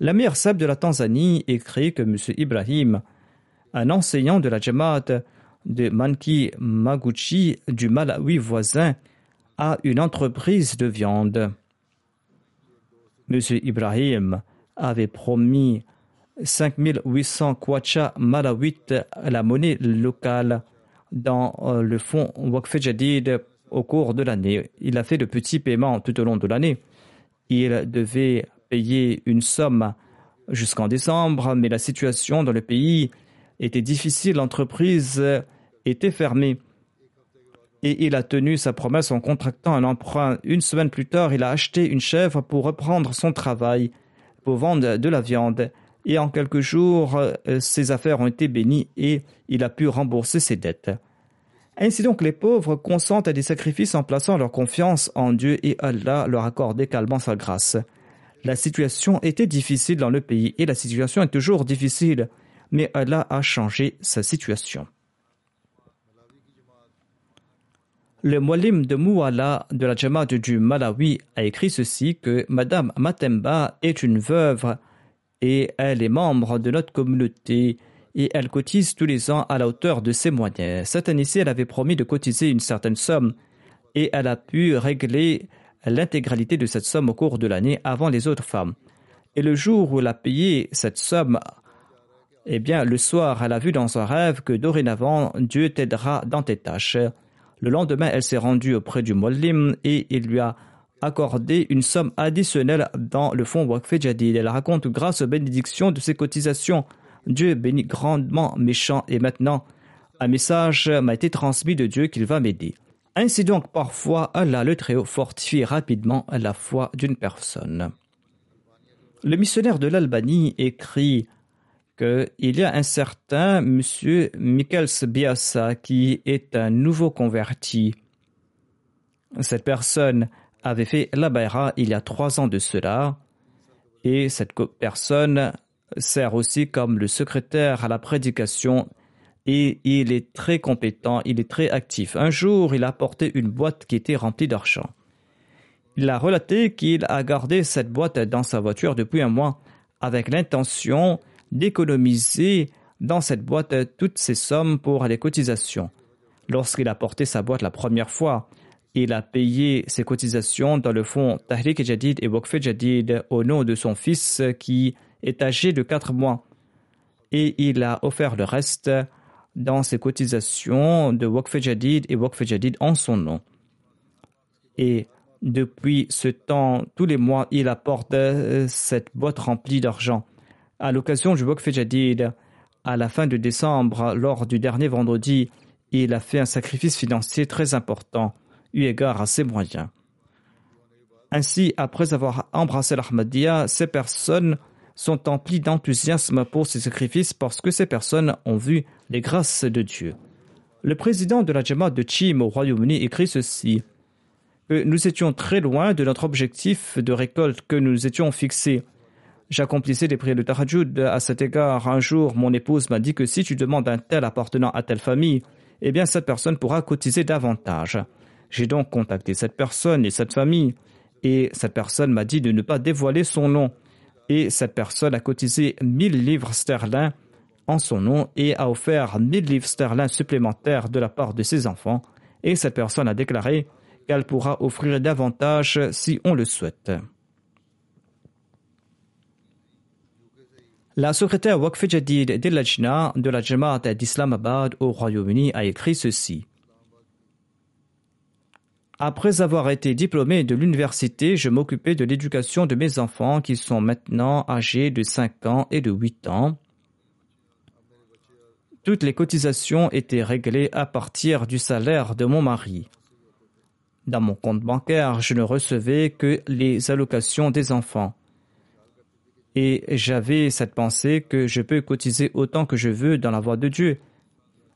S2: L'Amir Seb de la Tanzanie écrit que M. Ibrahim un enseignant de la Jamaat de Manki Maguchi du Malawi voisin a une entreprise de viande. M. Ibrahim avait promis 5800 kwacha malawites, la monnaie locale, dans euh, le fonds Waqf Jadid au cours de l'année. Il a fait de petits paiements tout au long de l'année. Il devait payer une somme jusqu'en décembre, mais la situation dans le pays était difficile, l'entreprise était fermée. Et il a tenu sa promesse en contractant un emprunt. Une semaine plus tard, il a acheté une chèvre pour reprendre son travail, pour vendre de la viande. Et en quelques jours, euh, ses affaires ont été bénies et il a pu rembourser ses dettes. Ainsi donc, les pauvres consentent à des sacrifices en plaçant leur confiance en Dieu et Allah leur accorde également sa grâce. La situation était difficile dans le pays et la situation est toujours difficile mais Allah a changé sa situation. Le Moualim de Mouala de la Jamaat du Malawi a écrit ceci que Madame Matemba est une veuve et elle est membre de notre communauté et elle cotise tous les ans à la hauteur de ses moyens. Cette année-ci, elle avait promis de cotiser une certaine somme et elle a pu régler l'intégralité de cette somme au cours de l'année avant les autres femmes. Et le jour où elle a payé cette somme eh bien, le soir, elle a vu dans son rêve que dorénavant, Dieu t'aidera dans tes tâches. Le lendemain, elle s'est rendue auprès du Mollim et il lui a accordé une somme additionnelle dans le fonds Waqf Jadid. Elle raconte grâce aux bénédictions de ses cotisations. Dieu bénit grandement méchant et maintenant, un message m'a été transmis de Dieu qu'il va m'aider. Ainsi donc, parfois, Allah le Très-Haut fortifie rapidement la foi d'une personne. Le missionnaire de l'Albanie écrit qu'il y a un certain monsieur Michael Biassa qui est un nouveau converti. Cette personne avait fait la Bayra il y a trois ans de cela et cette personne sert aussi comme le secrétaire à la prédication et il est très compétent, il est très actif. Un jour, il a apporté une boîte qui était remplie d'argent. Il a relaté qu'il a gardé cette boîte dans sa voiture depuis un mois avec l'intention d'économiser dans cette boîte toutes ces sommes pour les cotisations. Lorsqu'il a porté sa boîte la première fois, il a payé ses cotisations dans le fonds Tahrik Jadid et Waqf Jadid au nom de son fils qui est âgé de 4 mois. Et il a offert le reste dans ses cotisations de Waqf Jadid et Waqf Jadid en son nom. Et depuis ce temps, tous les mois, il apporte euh, cette boîte remplie d'argent. À l'occasion du Waqf Jadid, à la fin de décembre, lors du dernier vendredi, il a fait un sacrifice financier très important, eu égard à ses moyens. Ainsi, après avoir embrassé l'Ahmadiyya, ces personnes sont emplies d'enthousiasme pour ces sacrifices parce que ces personnes ont vu les grâces de Dieu. Le président de la Jamaat de Chim au Royaume-Uni écrit ceci que nous étions très loin de notre objectif de récolte que nous étions fixés. J'accomplissais des prières de Tahajjud. À cet égard, un jour, mon épouse m'a dit que si tu demandes un tel appartenant à telle famille, eh bien, cette personne pourra cotiser davantage. J'ai donc contacté cette personne et cette famille, et cette personne m'a dit de ne pas dévoiler son nom. Et cette personne a cotisé 1000 livres sterling en son nom et a offert 1000 livres sterling supplémentaires de la part de ses enfants. Et cette personne a déclaré qu'elle pourra offrir davantage si on le souhaite. La secrétaire Waqf Jadid de de la Jamaat d'Islamabad au Royaume-Uni a écrit ceci. Après avoir été diplômé de l'université, je m'occupais de l'éducation de mes enfants qui sont maintenant âgés de 5 ans et de 8 ans. Toutes les cotisations étaient réglées à partir du salaire de mon mari. Dans mon compte bancaire, je ne recevais que les allocations des enfants. Et j'avais cette pensée que je peux cotiser autant que je veux dans la voie de Dieu.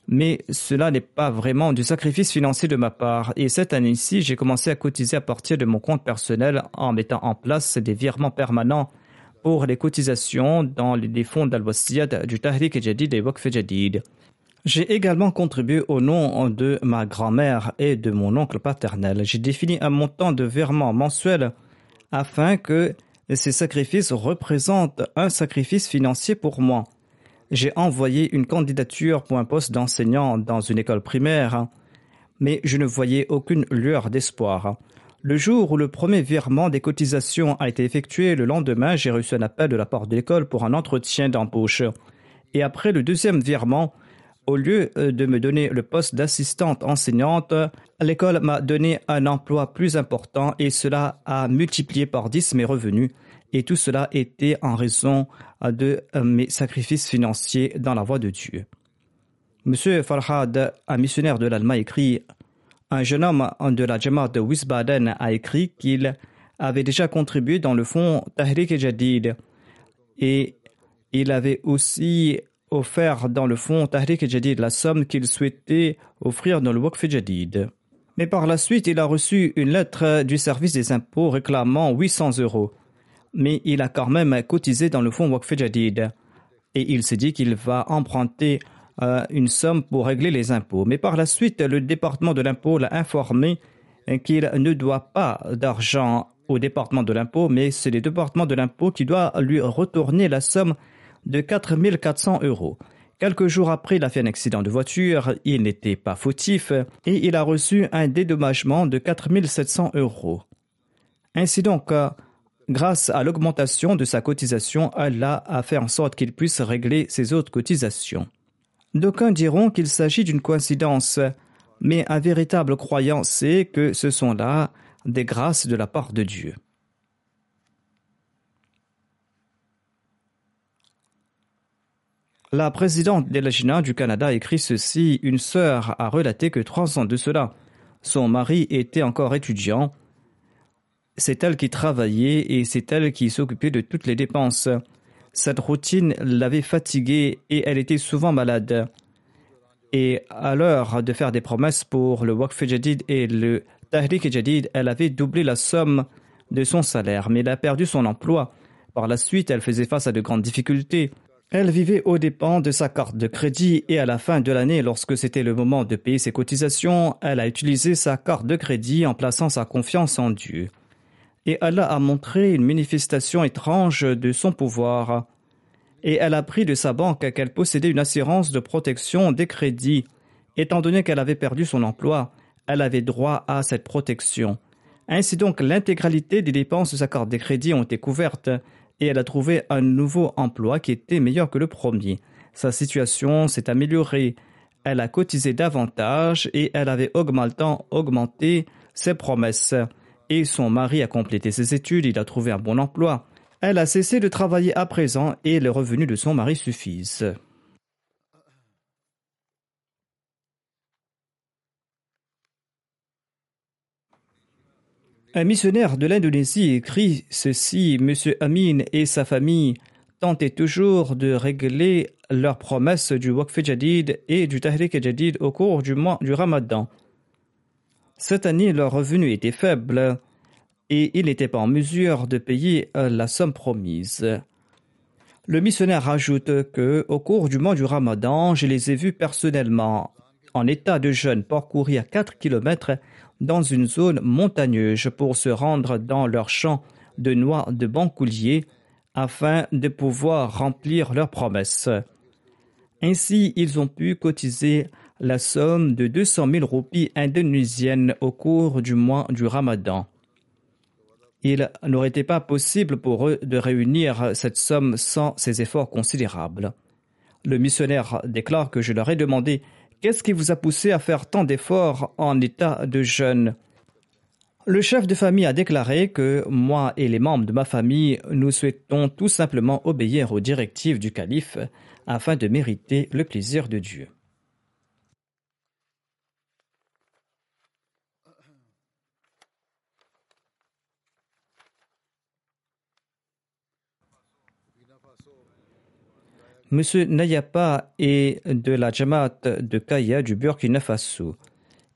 S2: Mais cela n'est pas vraiment du sacrifice financier de ma part. Et cette année-ci, j'ai commencé à cotiser à partir de mon compte personnel en mettant en place des virements permanents pour les cotisations dans les fonds dal du Tahrik Jadid et Waqf. J'ai également contribué au nom de ma grand-mère et de mon oncle paternel. J'ai défini un montant de virement mensuel afin que ces sacrifices représentent un sacrifice financier pour moi. J'ai envoyé une candidature pour un poste d'enseignant dans une école primaire, mais je ne voyais aucune lueur d'espoir. Le jour où le premier virement des cotisations a été effectué, le lendemain, j'ai reçu un appel de la part de l'école pour un entretien d'embauche. Et après le deuxième virement, au lieu euh, de me donner le poste d'assistante enseignante, l'école m'a donné un emploi plus important et cela a multiplié par 10 mes revenus. Et tout cela était en raison euh, de euh, mes sacrifices financiers dans la voie de Dieu. Monsieur Farhad, un missionnaire de l'Allemagne, écrit Un jeune homme de la Jamaat de Wiesbaden a écrit qu'il avait déjà contribué dans le fonds Tahrik Jadid et il avait aussi offert dans le fonds Tahrik Jadid la somme qu'il souhaitait offrir dans le Waqf Jadid. Mais par la suite, il a reçu une lettre du service des impôts réclamant 800 euros. Mais il a quand même cotisé dans le fonds Waqf Jadid. Et il s'est dit qu'il va emprunter euh, une somme pour régler les impôts. Mais par la suite, le département de l'impôt l'a informé qu'il ne doit pas d'argent au département de l'impôt, mais c'est le département de l'impôt qui doit lui retourner la somme de 4400 euros. Quelques jours après, il a fait un accident de voiture, il n'était pas fautif et il a reçu un dédommagement de 4700 euros. Ainsi donc, grâce à l'augmentation de sa cotisation, Allah a fait en sorte qu'il puisse régler ses autres cotisations. D'aucuns diront qu'il s'agit d'une coïncidence, mais un véritable croyant sait que ce sont là des grâces de la part de Dieu. La présidente de la du Canada écrit ceci Une sœur a relaté que trois ans de cela, son mari était encore étudiant. C'est elle qui travaillait et c'est elle qui s'occupait de toutes les dépenses. Cette routine l'avait fatiguée et elle était souvent malade. Et à l'heure de faire des promesses pour le Waqf Jadid et le Tahrik Jadid, elle avait doublé la somme de son salaire, mais elle a perdu son emploi. Par la suite, elle faisait face à de grandes difficultés. Elle vivait aux dépens de sa carte de crédit et à la fin de l'année, lorsque c'était le moment de payer ses cotisations, elle a utilisé sa carte de crédit en plaçant sa confiance en Dieu. Et Allah a montré une manifestation étrange de son pouvoir. Et elle a pris de sa banque qu'elle possédait une assurance de protection des crédits. Étant donné qu'elle avait perdu son emploi, elle avait droit à cette protection. Ainsi donc, l'intégralité des dépenses de sa carte de crédit ont été couvertes et elle a trouvé un nouveau emploi qui était meilleur que le premier. Sa situation s'est améliorée. Elle a cotisé davantage et elle avait augmenté ses promesses. Et son mari a complété ses études, il a trouvé un bon emploi. Elle a cessé de travailler à présent et les revenus de son mari suffisent. Un missionnaire de l'Indonésie écrit ceci M. Amin et sa famille tentaient toujours de régler leurs promesses du Waqf Jadid et du Tahrik Jadid au cours du mois du Ramadan. Cette année, leurs revenus étaient faibles et ils n'étaient pas en mesure de payer la somme promise. Le missionnaire ajoute que, au cours du mois du Ramadan, je les ai vus personnellement en état de jeûne parcourir 4 kilomètres dans une zone montagneuse pour se rendre dans leur champ de noix de bancoulier afin de pouvoir remplir leurs promesses. Ainsi, ils ont pu cotiser la somme de 200 000 roupies indonésiennes au cours du mois du Ramadan. Il n'aurait été pas possible pour eux de réunir cette somme sans ces efforts considérables. Le missionnaire déclare que je leur ai demandé Qu'est-ce qui vous a poussé à faire tant d'efforts en état de jeûne? Le chef de famille a déclaré que moi et les membres de ma famille, nous souhaitons tout simplement obéir aux directives du calife afin de mériter le plaisir de Dieu. M. Nayapa est de la Jamaat de Kaya du Burkina Faso.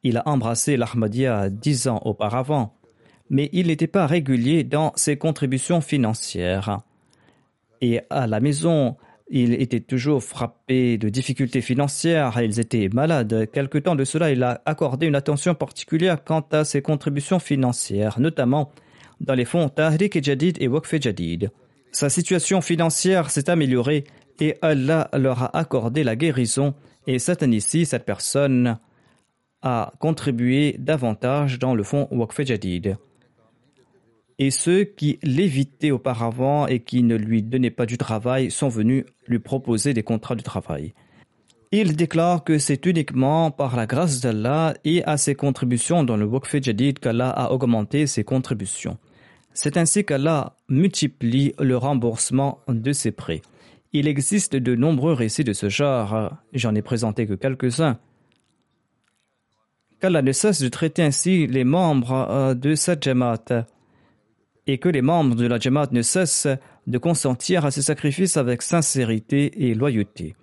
S2: Il a embrassé l'Ahmadiyya dix ans auparavant, mais il n'était pas régulier dans ses contributions financières. Et à la maison, il était toujours frappé de difficultés financières et ils étaient malades. Quelque temps de cela, il a accordé une attention particulière quant à ses contributions financières, notamment dans les fonds Tahrik Jadid et Waqf Jadid. Sa situation financière s'est améliorée et Allah leur a accordé la guérison et cette année-ci, cette personne a contribué davantage dans le fonds Waqf Jadid. Et ceux qui l'évitaient auparavant et qui ne lui donnaient pas du travail sont venus lui proposer des contrats de travail. Il déclare que c'est uniquement par la grâce d'Allah et à ses contributions dans le Waqf Jadid qu'Allah a augmenté ses contributions. C'est ainsi qu'Allah multiplie le remboursement de ses prêts. Il existe de nombreux récits de ce genre, j'en ai présenté que quelques-uns. Qu'Allah ne cesse de traiter ainsi les membres euh, de cette Jamaat et que les membres de la Jamaat ne cessent de consentir à ces sacrifices avec sincérité et loyauté.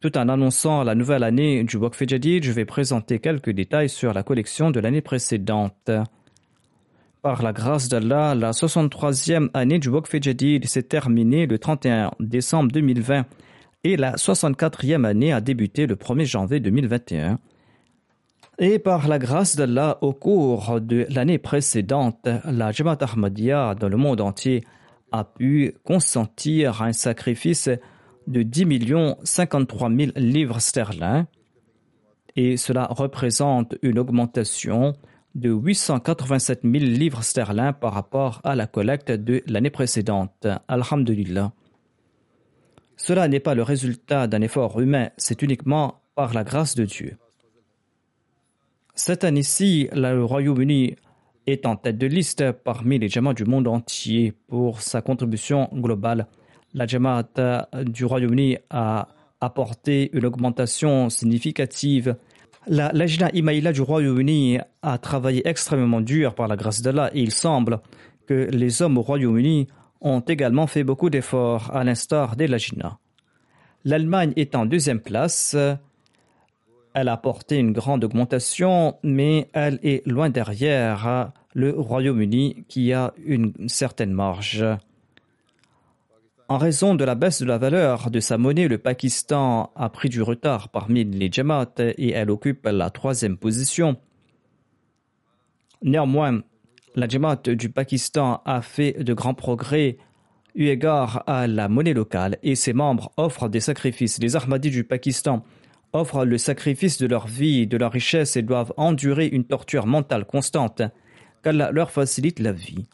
S2: Tout en annonçant la nouvelle année du Waqf Jadid, je vais présenter quelques détails sur la collection de l'année précédente. Par la grâce d'Allah, la 63e année du Waqf s'est terminée le 31 décembre 2020 et la 64e année a débuté le 1er janvier 2021. Et par la grâce d'Allah, au cours de l'année précédente, la Jamaat Ahmadiyya dans le monde entier a pu consentir un sacrifice de 10 53 000 livres sterling et cela représente une augmentation de 887 000 livres sterling par rapport à la collecte de l'année précédente. Alhamdulillah. Cela n'est pas le résultat d'un effort humain, c'est uniquement par la grâce de Dieu. Cette année-ci, le Royaume-Uni est en tête de liste parmi les Jamaats du monde entier pour sa contribution globale. La Jamaat du Royaume-Uni a apporté une augmentation significative la Lajna Imaïla du Royaume-Uni a travaillé extrêmement dur par la grâce d'Allah et il semble que les hommes au Royaume-Uni ont également fait beaucoup d'efforts, à l'instar des Lajna. L'Allemagne est en deuxième place. Elle a apporté une grande augmentation, mais elle est loin derrière le Royaume-Uni qui a une certaine marge. En raison de la baisse de la valeur de sa monnaie, le Pakistan a pris du retard parmi les Jamaat et elle occupe la troisième position. Néanmoins, la Jamaat du Pakistan a fait de grands progrès eu égard à la monnaie locale et ses membres offrent des sacrifices. Les Ahmadis du Pakistan offrent le sacrifice de leur vie, de leur richesse et doivent endurer une torture mentale constante, qu'Allah leur facilite la vie.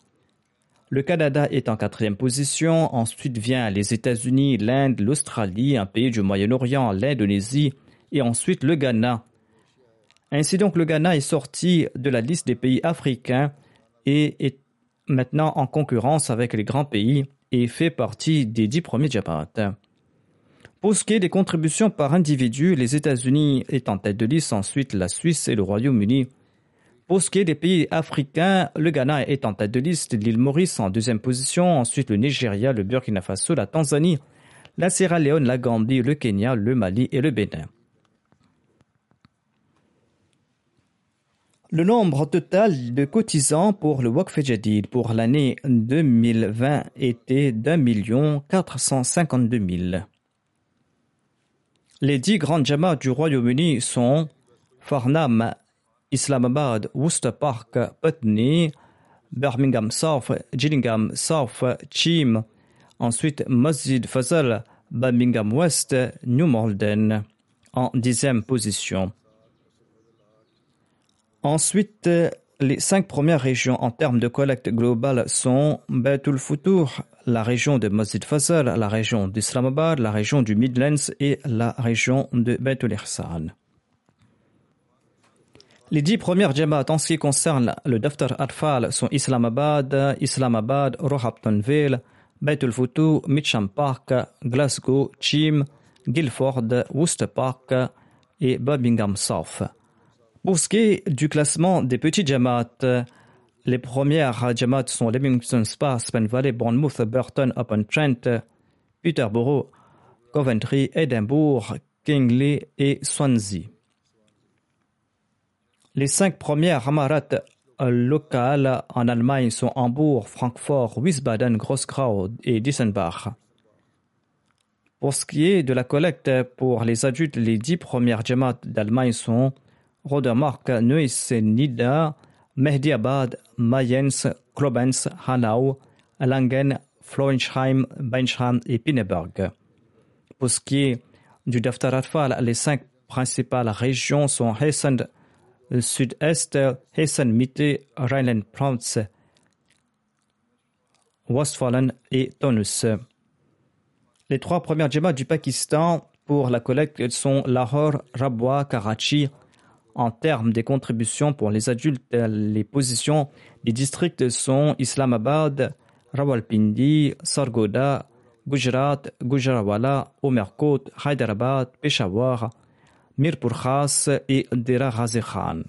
S2: Le Canada est en quatrième position, ensuite vient les États-Unis, l'Inde, l'Australie, un pays du Moyen-Orient, l'Indonésie et ensuite le Ghana. Ainsi donc le Ghana est sorti de la liste des pays africains et est maintenant en concurrence avec les grands pays et fait partie des dix premiers Jabhat. Pour ce qui est des contributions par individu, les États-Unis est en tête de liste, ensuite la Suisse et le Royaume-Uni. Pour ce qui est des pays africains, le Ghana est en tête de liste, l'île Maurice en deuxième position, ensuite le Nigeria, le Burkina Faso, la Tanzanie, la Sierra Leone, la Gambie, le Kenya, le Mali et le Bénin. Le nombre total de cotisants pour le Waqf Jadid pour l'année 2020 était d'un million quatre cent cinquante-deux mille. Les dix grandes jamas du Royaume-Uni sont Farnham, Islamabad, Worcester Park, Putney, Birmingham South, Gillingham South, Cheam, ensuite Masjid Fazal, Birmingham West, New Malden, en dixième position. Ensuite, les cinq premières régions en termes de collecte globale sont Baitul Futur, la région de Masjid Fazal, la région d'Islamabad, la région du Midlands et la région de Ihsan. Les dix premières jamaats en ce qui concerne le Daftar Atfal sont Islamabad, Islamabad, Roehamptonville, Baitul Futu, Mitcham Park, Glasgow, Cheam, Guildford, Worcester Park et Birmingham South. Pour ce qui est du classement des petits jamaats, les premières jamaats sont Leamington Spa, Spen Valley, Bournemouth, Burton upon Trent, Peterborough, Coventry, Edinburgh, Kingley et Swansea. Les cinq premières Hamarat locales en Allemagne sont Hambourg, Francfort, Wiesbaden, Grossgrau et Dissenbach. Pour ce qui est de la collecte pour les adultes, les dix premières jamaats d'Allemagne sont Rodermark, Neuss, Nida, Mehdiabad, Mayence, Koblenz, Hanau, Langen, Florinsheim, Beinsham et Pinneberg. Pour ce qui est du Daftar les cinq principales régions sont Hessen, Sud-Est, Hessen-Mitte, Rheinland-Pfalz, Westfalen et Tonus. Les trois premières djemats du Pakistan pour la collecte sont Lahore, Rabwa, Karachi. En termes des contributions pour les adultes, les positions des districts sont Islamabad, Rawalpindi, Sargoda, Gujarat, Gujarawala, Omerkot, Hyderabad, Peshawar, Mirpur Khas et Dera Ghazi Khan.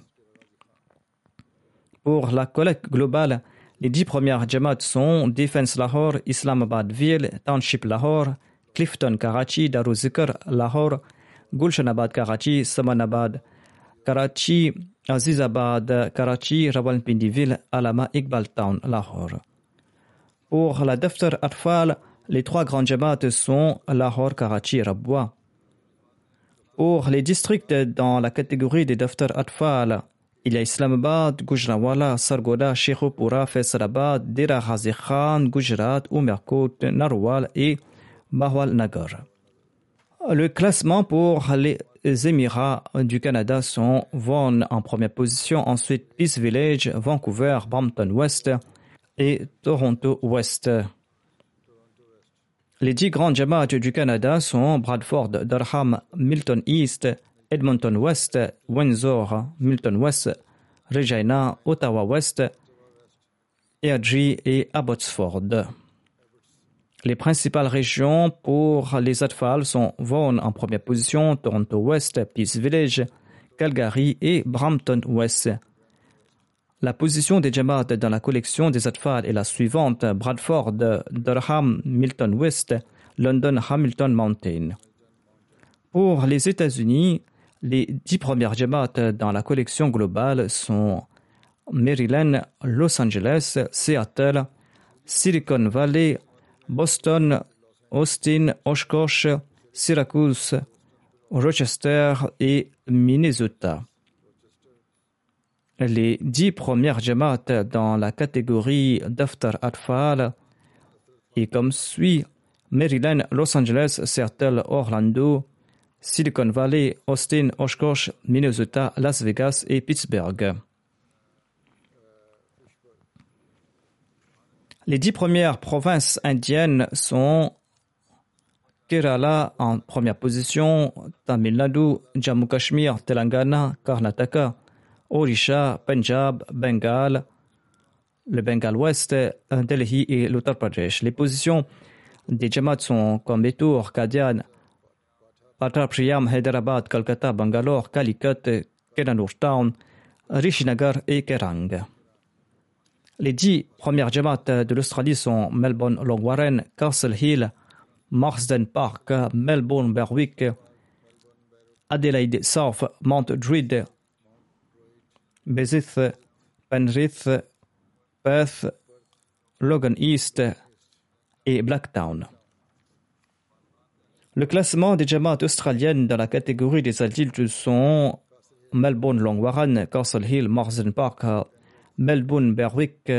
S2: Pour la collecte globale, les dix premières jamaats sont Defense Lahore, Islamabad-Ville, Township Lahore, Clifton Karachi, Daruzikr Lahore, Gulshanabad Karachi, Samanabad Karachi, Azizabad Karachi, Rawalpindi-Ville, Alama Iqbal Town Lahore. Pour la Daftar Atfal, les trois grandes jamaats sont Lahore, Karachi Rabwa. Pour les districts dans la catégorie des Daftar Atfal, il y a Islamabad, Gujranwala, Sargoda, Sheikhupura, Faisalabad, Dera Khan, Gujarat, Umerkot, Narwal et Bahwal Nagar. Le classement pour les Émirats du Canada sont Vaughan en première position, ensuite Peace Village, Vancouver, Brampton West et Toronto West. Les dix grandes jamaats du Canada sont Bradford, Durham, Milton East, Edmonton West, Windsor, Milton West, Regina, Ottawa West, Airdrie et Abbotsford. Les principales régions pour les Atfal sont Vaughan en première position, Toronto West, Peace Village, Calgary et Brampton West. La position des Jamaat dans la collection des Atfal est la suivante Bradford, Durham, Milton West, London, Hamilton Mountain. Pour les États-Unis, les dix premières Jamaat dans la collection globale sont Maryland, Los Angeles, Seattle, Silicon Valley, Boston, Austin, Oshkosh, Syracuse, Rochester et Minnesota les dix premières jamaat dans la catégorie Daftar Atfal et comme suit Maryland, Los Angeles, Seattle, Orlando, Silicon Valley, Austin, Oshkosh, Minnesota, Las Vegas et Pittsburgh. Les dix premières provinces indiennes sont Kerala en première position, Tamil Nadu, Jammu Kashmir, Telangana, Karnataka, Orisha, Punjab, Bengal, le Bengal Ouest, Delhi et l'Uttar Pradesh. Les positions des Jamaats sont comme Betur, Kadian, Priyam, Hyderabad, Calcutta, Bangalore, Calicut, Kenanur Town, Rishinagar et Kerang. Les dix premières Jamaats de l'Australie sont Melbourne, Long Warren, Castle Hill, Marsden Park, Melbourne, Berwick, Adelaide South, Mount Druitt, Besith, Penrith, Perth, Logan East et Blacktown. Le classement des Jamaats australiennes dans la catégorie des adultes sont Melbourne, Long Warren, Castle Hill, Marsden Park, Melbourne, Berwick,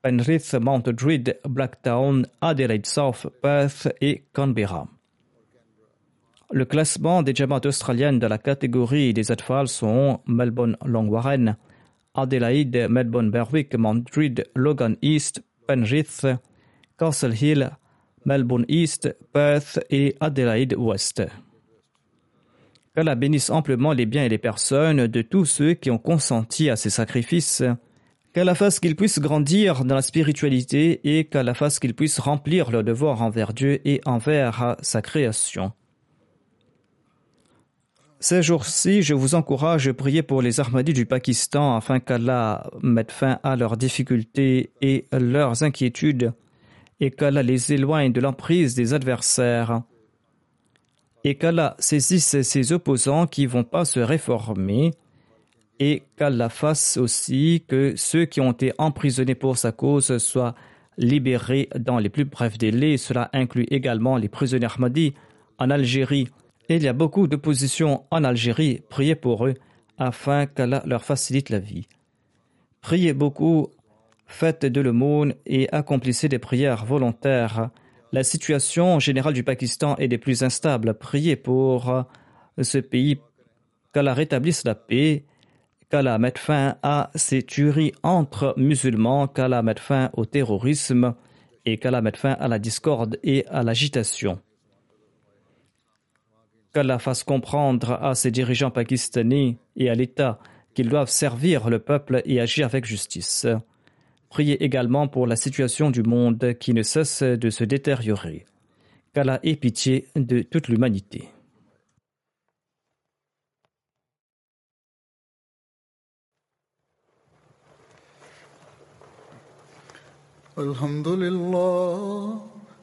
S2: Penrith, Mount Druitt, Blacktown, Adelaide South, Perth et Canberra. Le classement des Jamaats australiennes dans la catégorie des atfals sont Melbourne, Long Warren, Adelaide, Melbourne, Berwick, Druitt, Logan East, Penrith, Castle Hill, Melbourne East, Perth et Adelaide West. Qu'Allah bénisse amplement les biens et les personnes de tous ceux qui ont consenti à ces sacrifices qu'Allah fasse qu'ils puissent grandir dans la spiritualité et qu'Allah fasse qu'ils puissent remplir leur devoir envers Dieu et envers sa création. Ces jours-ci, je vous encourage à prier pour les Ahmadis du Pakistan afin qu'Allah mette fin à leurs difficultés et leurs inquiétudes et qu'Allah les éloigne de l'emprise des adversaires et qu'Allah saisisse ses opposants qui ne vont pas se réformer et qu'Allah fasse aussi que ceux qui ont été emprisonnés pour sa cause soient libérés dans les plus brefs délais. Cela inclut également les prisonniers Ahmadis en Algérie. Il y a beaucoup d'opposition en Algérie. Priez pour eux afin qu'Allah leur facilite la vie. Priez beaucoup, faites de l'aumône et accomplissez des prières volontaires. La situation générale du Pakistan est des plus instables. Priez pour ce pays, qu'Allah rétablisse la paix qu'Allah mette fin à ces tueries entre musulmans, qu'Allah mette fin au terrorisme et qu'Allah mette fin à la discorde et à l'agitation Qu'Allah fasse comprendre à ses dirigeants pakistanais et à l'État qu'ils doivent servir le peuple et agir avec justice. Priez également pour la situation du monde qui ne cesse de se détériorer. Qu'Allah ait pitié de toute l'humanité.
S1: الحمد لله